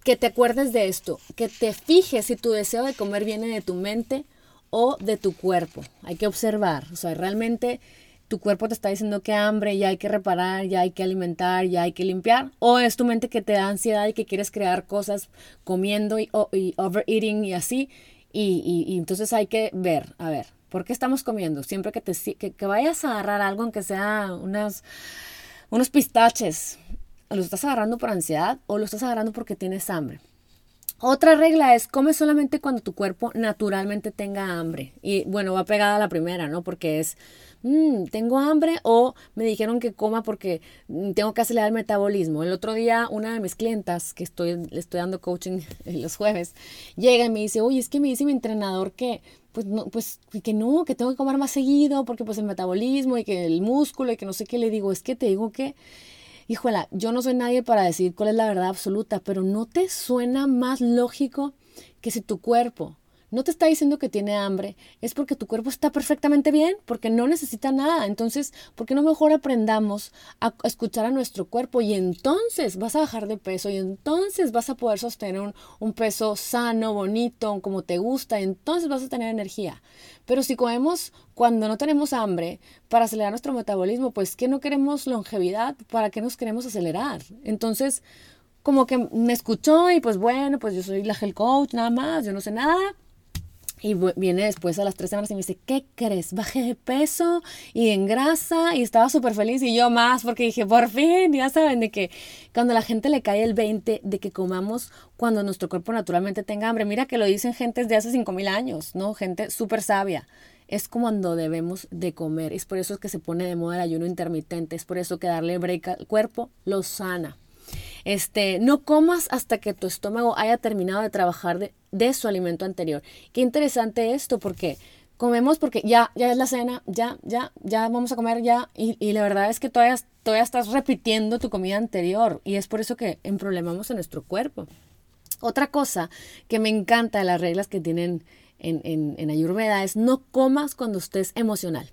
A: que te acuerdes de esto, que te fijes si tu deseo de comer viene de tu mente o de tu cuerpo. Hay que observar, o sea, realmente tu cuerpo te está diciendo que hambre, ya hay que reparar, ya hay que alimentar, ya hay que limpiar, o es tu mente que te da ansiedad y que quieres crear cosas comiendo y, overeating y así, y, entonces hay que ver, a ver, ¿por qué estamos comiendo? Siempre que, te, que, vayas a agarrar algo, aunque sea unas, unos pistaches, ¿lo estás agarrando por ansiedad o lo estás agarrando porque tienes hambre? Otra regla es come solamente cuando tu cuerpo naturalmente tenga hambre. Y bueno, va pegada a la primera, ¿no? Porque es, mm, tengo hambre o me dijeron que coma porque mm, tengo que acelerar el metabolismo. El otro día una de mis clientas, que estoy, le estoy dando coaching los jueves, llega y me dice, oye, es que me dice mi entrenador que pues no, pues que no, que tengo que comer más seguido porque pues el metabolismo y que el músculo y que no sé qué. Le digo, es que te digo que híjola, yo no soy nadie para decir cuál es la verdad absoluta, pero ¿no te suena más lógico que si tu cuerpo no te está diciendo que tiene hambre, es porque tu cuerpo está perfectamente bien, porque no necesita nada. Entonces, ¿por qué no mejor aprendamos a escuchar a nuestro cuerpo? Y entonces vas a bajar de peso y entonces vas a poder sostener un, un peso sano, bonito, como te gusta, entonces vas a tener energía. Pero si comemos cuando no tenemos hambre para acelerar nuestro metabolismo, pues ¿qué no queremos longevidad? ¿Para qué nos queremos acelerar? Entonces, como que me escuchó y pues bueno, pues yo soy la health coach, nada más, yo no sé nada y viene después a las tres semanas y me dice, ¿qué crees? Bajé de peso y en grasa y estaba súper feliz y yo más porque dije, por fin, ya saben, de que cuando la gente le cae el 20 de que comamos cuando nuestro cuerpo naturalmente tenga hambre. Mira que lo dicen gente de hace 5.000 años, ¿no? Gente súper sabia. Es cuando debemos de comer. Es por eso que se pone de moda el ayuno intermitente. Es por eso que darle break al cuerpo lo sana. Este, no comas hasta que tu estómago haya terminado de trabajar de, su alimento anterior. Qué interesante esto, porque comemos porque ya, ya es la cena, ya, ya, ya vamos a comer ya, y, la verdad es que todavía, todavía estás repitiendo tu comida anterior, y es por eso que problemamos en nuestro cuerpo. Otra cosa que me encanta de las reglas que tienen en, en, en Ayurveda es no comas cuando estés emocional.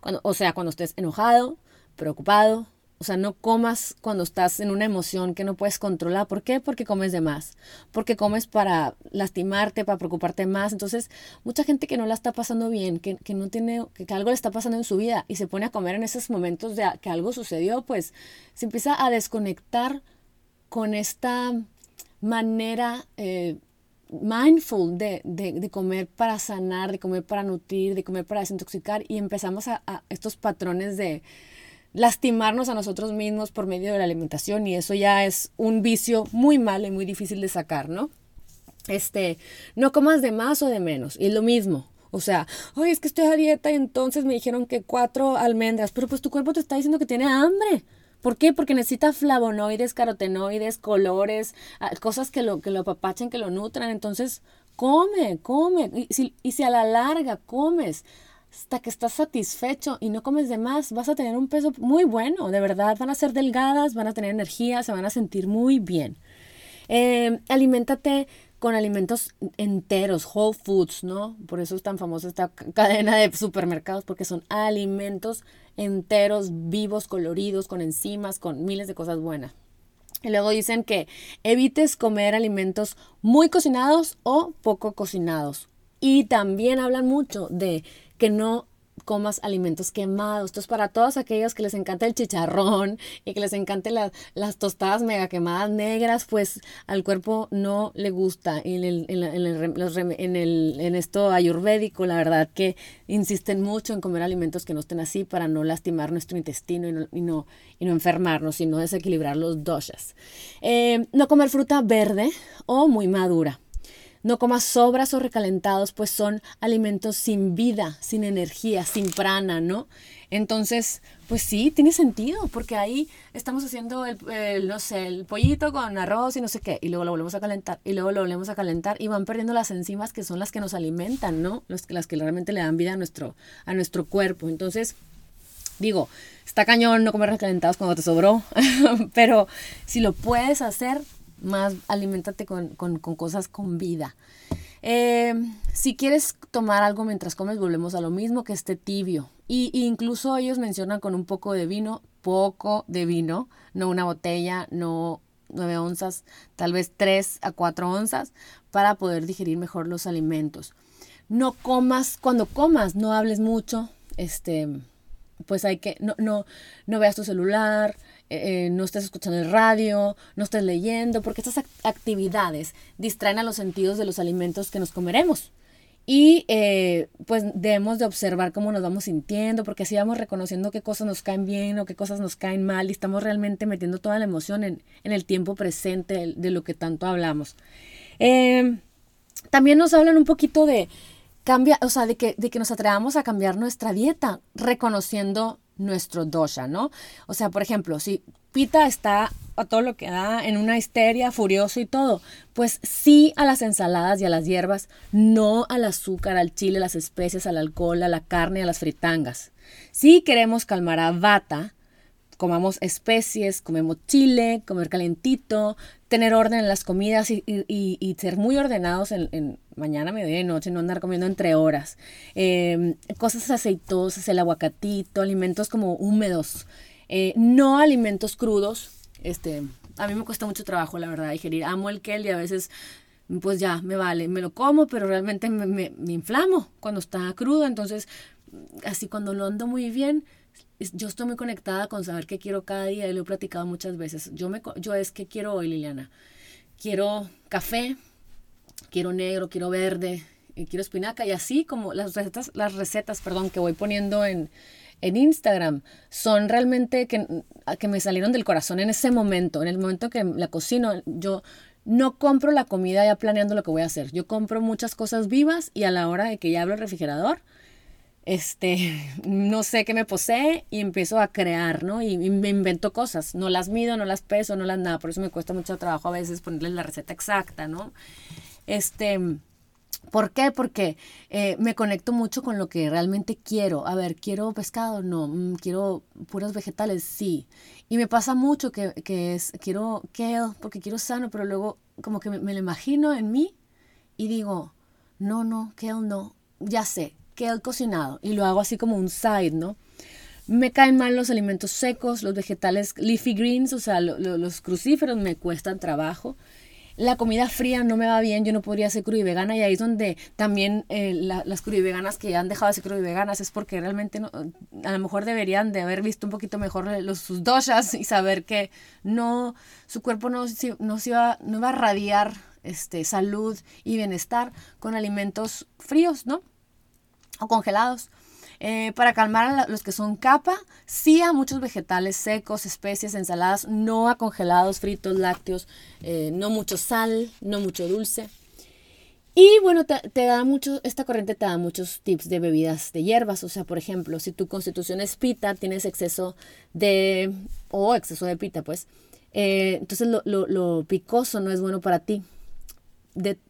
A: Cuando, o sea, cuando estés enojado, preocupado, o sea, no comas cuando estás en una emoción que no puedes controlar. ¿Por qué? Porque comes de más. Porque comes para lastimarte, para preocuparte más. Entonces, mucha gente que no la está pasando bien, que, no tiene, que, algo le está pasando en su vida y se pone a comer en esos momentos de que algo sucedió, pues se empieza a desconectar con esta manera eh, mindful de, de, comer para sanar, de comer para nutrir, de comer para desintoxicar y empezamos a estos patrones de lastimarnos a nosotros mismos por medio de la alimentación y eso ya es un vicio muy malo y muy difícil de sacar, ¿no? Este, no comas de más o de menos, y lo mismo. O sea, oye, es que estoy a dieta y entonces me dijeron que cuatro almendras, pero pues tu cuerpo te está diciendo que tiene hambre. ¿Por qué? Porque necesita flavonoides, carotenoides, colores, ah, cosas que lo, que lo apapachen, que lo nutran. Entonces, come, come. Y si a la larga comes hasta que estás satisfecho y no comes de más, vas a tener un peso muy bueno, de verdad, van a ser delgadas, van a tener energía, se van a sentir muy bien. Eh, aliméntate con alimentos enteros, whole foods, ¿no? Por eso es tan famosa esta cadena de supermercados, porque son alimentos enteros, vivos, coloridos, con enzimas, con miles de cosas buenas. Y luego dicen que evites comer alimentos muy cocinados o poco cocinados. Y también hablan mucho de que no comas alimentos quemados. Entonces, para todos aquellos que les encanta el chicharrón y que les encanten las tostadas mega quemadas negras, pues al cuerpo no le gusta. Y en, el, en, el, en, esto ayurvédico, la verdad que insisten mucho en comer alimentos que no estén así para no lastimar nuestro intestino y no, y no, y no enfermarnos, sino desequilibrar los doshas. Eh, no comer fruta verde o muy madura. No comas sobras o recalentados, pues son alimentos sin vida, sin energía, sin prana, ¿no? Entonces, pues sí, tiene sentido, porque ahí estamos haciendo el, no sé, el pollito con arroz y no sé qué, y luego lo volvemos a calentar, y luego lo volvemos a calentar, y van perdiendo las enzimas que son las que nos alimentan, ¿no? Las que realmente le dan vida a nuestro, a nuestro cuerpo. Entonces, digo, está cañón no comer recalentados cuando te sobró, pero si lo puedes hacer, más alimentate con, con, cosas con vida. Eh, si quieres tomar algo mientras comes, volvemos a lo mismo, que esté tibio. Y, incluso ellos mencionan con un poco de vino, poco de vino, no una botella, no nueve onzas, tal vez tres a cuatro onzas, para poder digerir mejor los alimentos. No comas, cuando comas, no hables mucho, este, pues hay que, no, no, no veas tu celular, eh, eh, no estés escuchando el radio, no estés leyendo, porque estas actividades distraen a los sentidos de los alimentos que nos comeremos. Y eh, pues debemos de observar cómo nos vamos sintiendo, porque así vamos reconociendo qué cosas nos caen bien o qué cosas nos caen mal y estamos realmente metiendo toda la emoción en, el tiempo presente de, lo que tanto hablamos. también nos hablan un poquito de, cambia, o sea, de que, de que nos atrevamos a cambiar nuestra dieta, reconociendo nuestro dosha, ¿no? O sea, por ejemplo, si Pita está a todo lo que da en una histeria, furioso y todo, pues sí a las ensaladas y a las hierbas, no al azúcar, al chile, las especies, al alcohol, a la carne, a las fritangas. Si queremos calmar a Vata, comamos especies, comemos chile, comer calentito, tener orden en las comidas y, ser muy ordenados en, mañana, mediodía y noche, no andar comiendo entre horas. Em, cosas aceitosas, el aguacatito, alimentos como húmedos, eh, no alimentos crudos. Este, a mí me cuesta mucho trabajo, la verdad, digerir. Amo el kel y a veces pues ya me vale, me lo como, pero realmente me, me, me inflamo cuando está crudo, entonces así cuando lo ando muy bien, yo estoy muy conectada con saber qué quiero cada día y lo he platicado muchas veces. Yo, me, yo es que quiero hoy, Liliana. Quiero café, quiero negro, quiero verde, y quiero espinaca y así como las recetas, las recetas, perdón, que voy poniendo en, en Instagram son realmente que, que me salieron del corazón en ese momento, en el momento que la cocino, yo no compro la comida ya planeando lo que voy a hacer. Yo compro muchas cosas vivas y a la hora de que ya abro el refrigerador, este, no sé qué me posee y empiezo a crear, ¿no? Y, me invento cosas, no las mido, no las peso, no las nada, por eso me cuesta mucho trabajo a veces ponerles la receta exacta, ¿no? Este, ¿por qué? Porque eh, me conecto mucho con lo que realmente quiero. A ver, ¿quiero pescado? No, mm, quiero puros vegetales, sí. Y me pasa mucho que, que es, quiero kale porque quiero sano, pero luego como que me, me lo imagino en mí y digo, no, no, kale no, ya sé, el cocinado y lo hago así como un side, ¿no? Me caen mal los alimentos secos, los vegetales leafy greens, o sea, los crucíferos me cuestan trabajo. La comida fría no me va bien, yo no podría ser vegana y ahí es donde también eh, las veganas que han dejado de ser veganas es porque realmente no, a lo mejor deberían de haber visto un poquito mejor los, sus doshas y saber que no, su cuerpo no, no, se iba, no va a radiar este, salud y bienestar con alimentos fríos, ¿no? o congelados. Eh, para calmar a los que son capa, sí a muchos vegetales secos, especies, ensaladas, no a congelados, fritos, lácteos, eh, no mucho sal, no mucho dulce. Y bueno, te, da mucho, esta corriente te da muchos tips de bebidas de hierbas. O sea, por ejemplo, si tu constitución es pita, tienes exceso de, o exceso de pita, pues, eh, entonces lo, lo picoso no es bueno para ti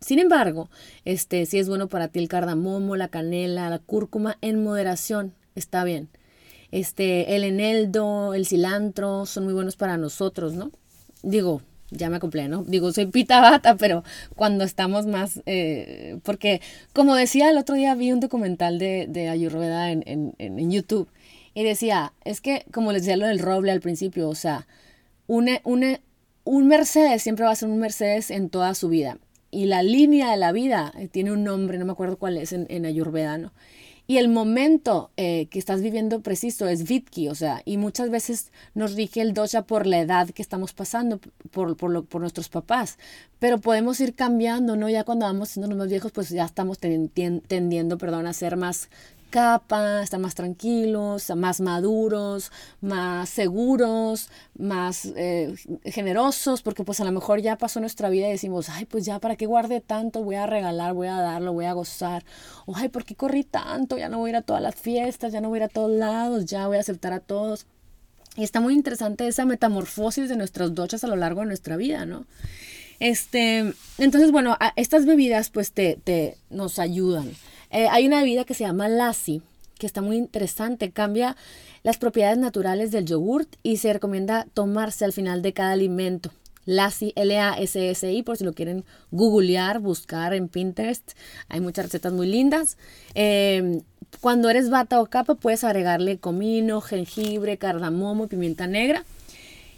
A: sin embargo, este, si es bueno para ti el cardamomo, la canela, la cúrcuma, en moderación, está bien. Este, el eneldo, el cilantro son muy buenos para nosotros, ¿no? Digo, ya me acoplé, ¿no? Digo, soy pita bata, pero cuando estamos más, eh, porque como decía el otro día vi un documental de, de Ayurveda en, en, en, YouTube y decía, es que como les decía lo del roble al principio, o sea, una, una, un Mercedes siempre va a ser un Mercedes en toda su vida y la línea de la vida eh, tiene un nombre, no me acuerdo cuál es en, en ayurveda, Y el momento eh, que estás viviendo preciso es Vitki, o sea, y muchas veces nos rige el dosha por la edad que estamos pasando, por, por, lo, por nuestros papás, pero podemos ir cambiando, ¿no? Ya cuando vamos siendo más viejos, pues ya estamos tendiendo, perdón, a ser más capa, estar más tranquilos, más maduros, más seguros, más eh, generosos, porque pues a lo mejor ya pasó nuestra vida y decimos, ay, pues ya, ¿para qué guardé tanto? Voy a regalar, voy a darlo, voy a gozar. O, ay, ¿por qué corrí tanto? Ya no voy a ir a todas las fiestas, ya no voy a ir a todos lados, ya voy a aceptar a todos. Y está muy interesante esa metamorfosis de nuestras dochas a lo largo de nuestra vida, ¿no? Este, entonces, bueno, estas bebidas pues te, te nos ayudan. Eh, hay una bebida que se llama Lassi, que está muy interesante, cambia las propiedades naturales del yogurt y se recomienda tomarse al final de cada alimento. Lassi, L-A-S-S-I, por si lo quieren googlear, buscar en Pinterest. Hay muchas recetas muy lindas. Eh, cuando eres bata o capa, puedes agregarle comino, jengibre, cardamomo, pimienta negra.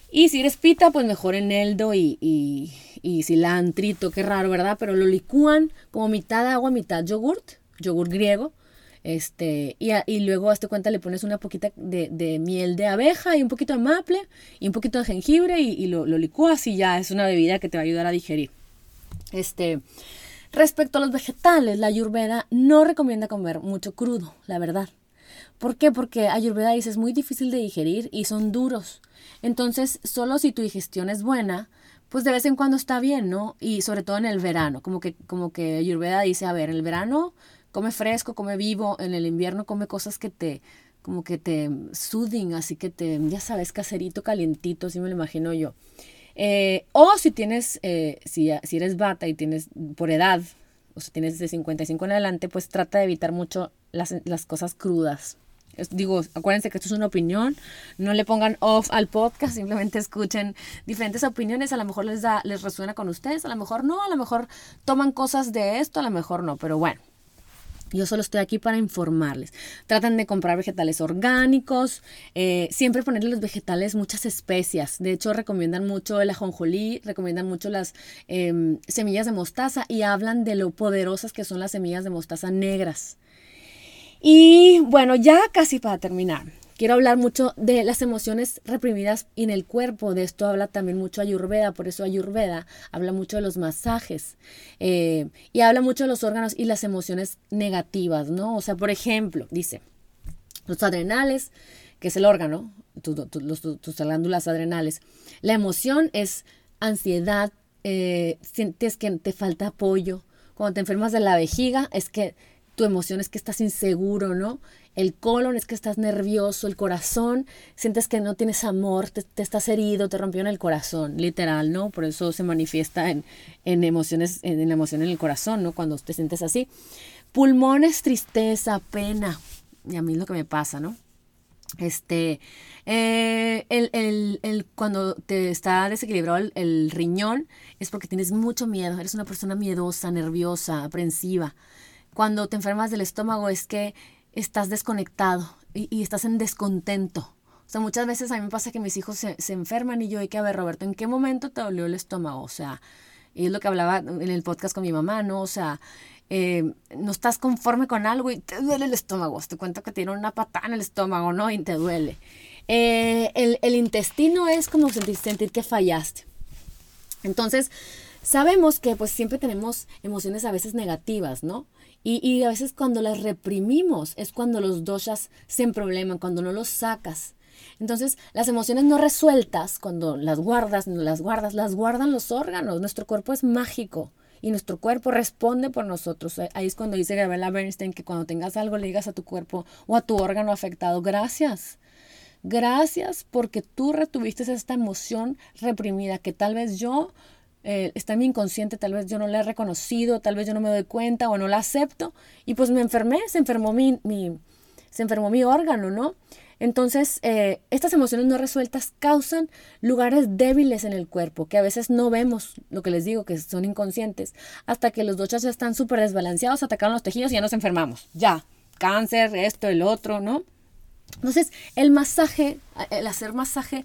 A: Y si eres pita, pues mejor eneldo y, y, y cilantrito, qué raro, ¿verdad? Pero lo licúan como mitad agua, mitad yogurt, yogurt griego. Este, y, y luego, hazte cuenta, le pones una poquita de, de, miel de abeja y un poquito de maple y un poquito de jengibre y, y lo, lo licúas y ya es una bebida que te va a ayudar a digerir. Este, respecto a los vegetales, la ayurveda no recomienda comer mucho crudo, la verdad. ¿Por qué? Porque ayurveda dice es muy difícil de digerir y son duros. Entonces, solo si tu digestión es buena, pues de vez en cuando está bien, ¿no? Y sobre todo en el verano, como que, como que Ayurveda dice, a ver, en el verano come fresco, come vivo, en el invierno come cosas que te, como que te sudin, así que te, ya sabes, caserito, calientito, así me lo imagino yo. Eh, o si tienes, eh, si, si eres bata y tienes por edad, o sea, tienes de 55 en adelante, pues trata de evitar mucho las, las cosas crudas digo, acuérdense que esto es una opinión, no le pongan off al podcast, simplemente escuchen diferentes opiniones, a lo mejor les da, les resuena con ustedes, a lo mejor no, a lo mejor toman cosas de esto, a lo mejor no, pero bueno. Yo solo estoy aquí para informarles. Tratan de comprar vegetales orgánicos, eh, siempre ponerle los vegetales muchas especias. De hecho, recomiendan mucho el ajonjolí, recomiendan mucho las em, semillas de mostaza y hablan de lo poderosas que son las semillas de mostaza negras. Y bueno, ya casi para terminar, quiero hablar mucho de las emociones reprimidas en el cuerpo. De esto habla también mucho Ayurveda, por eso Ayurveda habla mucho de los masajes eh, y habla mucho de los órganos y las emociones negativas, ¿no? O sea, por ejemplo, dice, los adrenales, que es el órgano, tus glándulas adrenales, la emoción es ansiedad, eh, sientes que te falta apoyo. Cuando te enfermas de la vejiga, es que tu emoción es que estás inseguro, ¿no? El colon es que estás nervioso, el corazón, sientes que no tienes amor, te, estás herido, te rompió en el corazón, literal, ¿no? Por eso se manifiesta en, en emociones, en, la emoción en el corazón, ¿no? Cuando te sientes así. Pulmones, tristeza, pena. Y a mí es lo que me pasa, ¿no? Este, eh, el, el, el, cuando te está desequilibrado el, el, riñón es porque tienes mucho miedo, eres una persona miedosa, nerviosa, aprensiva cuando te enfermas del estómago es que estás desconectado y, estás en descontento. O sea, muchas veces a mí me pasa que mis hijos se, enferman y yo hay que, ver, Roberto, ¿en qué momento te dolió el estómago? O sea, y es lo que hablaba en el podcast con mi mamá, ¿no? O sea, eh, no estás conforme con algo y te duele el estómago. Te cuento que tiene una patada en el estómago, ¿no? Y te duele. Eh, el, el, intestino es como sentir, sentir que fallaste. Entonces, sabemos que pues siempre tenemos emociones a veces negativas, ¿no? Y, a veces cuando las reprimimos es cuando los doshas se probleman, cuando no los sacas. Entonces, las emociones no resueltas, cuando las guardas, las guardas, las guardan los órganos. Nuestro cuerpo es mágico y nuestro cuerpo responde por nosotros. Ahí es cuando dice Gabriela Bernstein que cuando tengas algo le digas a tu cuerpo o a tu órgano afectado, gracias. Gracias porque tú retuviste esta emoción reprimida que tal vez yo eh, está en mi inconsciente, tal vez yo no la he reconocido, tal vez yo no me doy cuenta o no la acepto y pues me enfermé, se enfermó mi, mi se enfermó mi órgano, ¿no? Entonces, eh, estas emociones no resueltas causan lugares débiles en el cuerpo, que a veces no vemos, lo que les digo, que son inconscientes, hasta que los dochas ya están súper desbalanceados, atacaron los tejidos y ya nos enfermamos. Ya, cáncer, esto, el otro, ¿no? Entonces, el masaje, el hacer masaje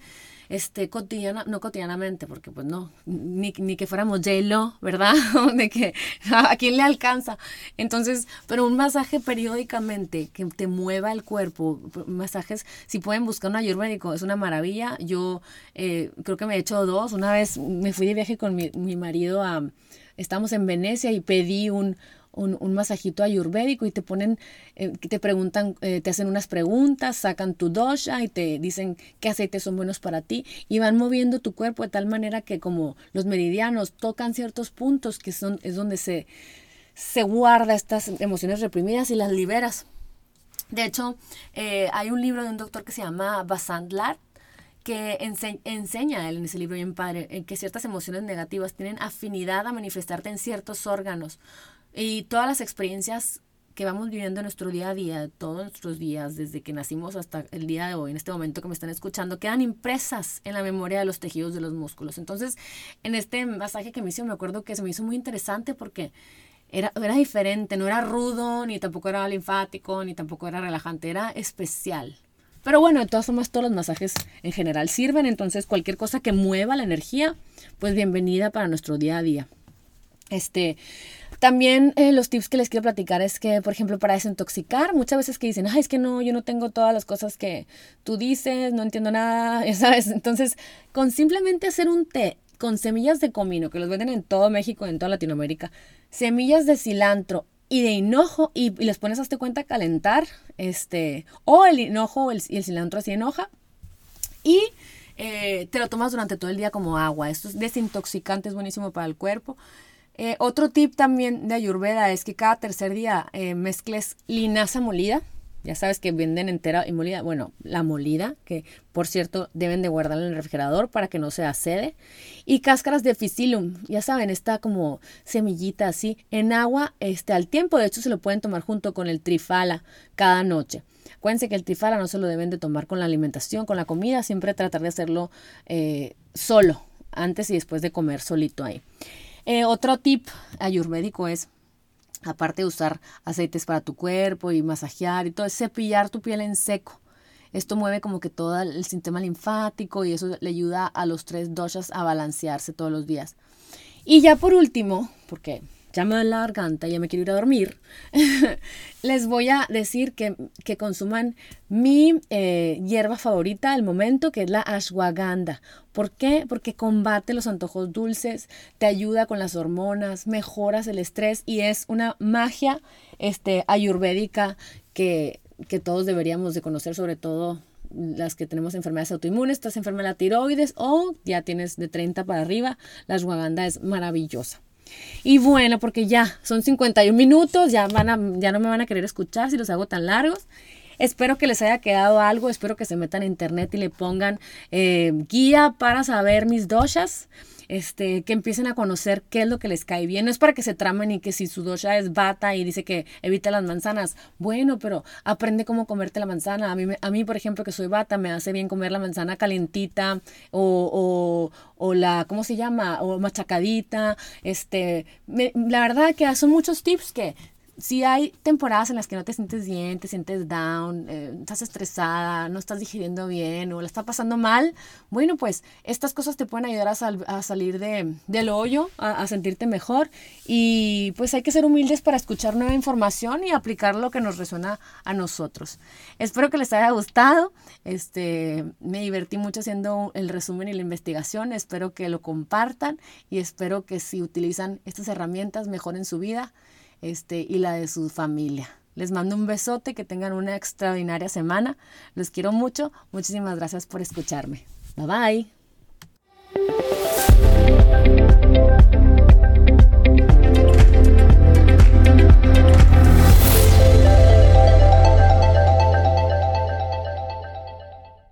A: este, cotidiana, no cotidianamente, porque pues no, ni, ni que fuéramos J-Lo, ¿verdad? de que a quién le alcanza. Entonces, pero un masaje periódicamente que te mueva el cuerpo, masajes, si pueden buscar un ayurvédico, es una maravilla. Yo eh, creo que me he hecho dos. Una vez me fui de viaje con mi, mi marido a, estamos en Venecia y pedí un un, masajito ayurvédico y te ponen, eh, te preguntan, eh, te hacen unas preguntas, sacan tu dosha y te dicen qué aceites son buenos para ti y van moviendo tu cuerpo de tal manera que como los meridianos tocan ciertos puntos que son, es donde se, se guarda estas emociones reprimidas y las liberas. De hecho, eh, hay un libro de un doctor que se llama Basant Lar, que enseña él en ese libro bien padre, en que ciertas emociones negativas tienen afinidad a manifestarte en ciertos órganos. Y todas las experiencias que vamos viviendo en nuestro día a día, todos nuestros días, desde que nacimos hasta el día de hoy, en este momento que me están escuchando, quedan impresas en la memoria de los tejidos de los músculos. Entonces, en este masaje que me hizo, me acuerdo que se me hizo muy interesante porque era, era diferente, no era rudo, ni tampoco era linfático, ni tampoco era relajante, era especial. Pero bueno, de todas formas, todos los masajes en general sirven, entonces cualquier cosa que mueva la energía, pues bienvenida para nuestro día a día. Este, también eh, los tips que les quiero platicar es que, por ejemplo, para desintoxicar, muchas veces que dicen, ay, es que no, yo no tengo todas las cosas que tú dices, no entiendo nada, ¿sabes? Entonces, con simplemente hacer un té con semillas de comino, que los venden en todo México, en toda Latinoamérica, semillas de cilantro y de hinojo, y, les pones, hazte cuenta, a calentar, este, o el hinojo y el, cilantro así en hoja, y eh, te lo tomas durante todo el día como agua. Esto es desintoxicante, es buenísimo para el cuerpo. Eh, otro tip también de Ayurveda es que cada tercer día eh, mezcles linaza molida, ya sabes que venden entera y molida. Bueno, la molida, que por cierto deben de guardarla en el refrigerador para que no se acede. Y cáscaras de Ficilum, ya saben, está como semillita así, en agua este, al tiempo. De hecho, se lo pueden tomar junto con el trifala cada noche. Acuérdense que el trifala no se lo deben de tomar con la alimentación, con la comida. Siempre tratar de hacerlo eh, solo, antes y después de comer solito ahí. Eh, otro tip ayurvédico es aparte de usar aceites para tu cuerpo y masajear y todo, es cepillar tu piel en seco. Esto mueve como que todo el sistema linfático y eso le ayuda a los tres doshas a balancearse todos los días. Y ya por último, porque ya me la garganta, ya me quiero ir a dormir, les voy a decir que, que consuman mi eh, hierba favorita del momento, que es la ashwagandha. ¿Por qué? Porque combate los antojos dulces, te ayuda con las hormonas, mejoras el estrés y es una magia este, ayurvédica que, que todos deberíamos de conocer, sobre todo las que tenemos enfermedades autoinmunes, estás enferma de la tiroides o ya tienes de 30 para arriba, la ashwagandha es maravillosa. Y bueno, porque ya son 51 minutos, ya, van a, ya no me van a querer escuchar si los hago tan largos. Espero que les haya quedado algo, espero que se metan a internet y le pongan eh, guía para saber mis doshas este, que empiecen a conocer qué es lo que les cae bien. No es para que se tramen y que si su dosha es bata y dice que evita las manzanas, bueno, pero aprende cómo comerte la manzana. A mí, a mí por ejemplo, que soy bata, me hace bien comer la manzana calentita o, o, o la, ¿cómo se llama? O machacadita. Este, la verdad que son muchos tips que si hay temporadas en las que no te sientes bien, te sientes down, eh, estás estresada, no estás digiriendo bien o la está pasando mal, bueno, pues estas cosas te pueden ayudar a, salir de, del hoyo, a, sentirte mejor. Y pues hay que ser humildes para escuchar nueva información y aplicar lo que nos resuena a nosotros. Espero que les haya gustado, este, me divertí mucho haciendo el resumen y la investigación, espero que lo compartan y espero que si utilizan estas herramientas mejoren su vida este, y la de su familia. Les mando un besote, que tengan una extraordinaria semana. Los quiero mucho. Muchísimas gracias por escucharme. Bye bye.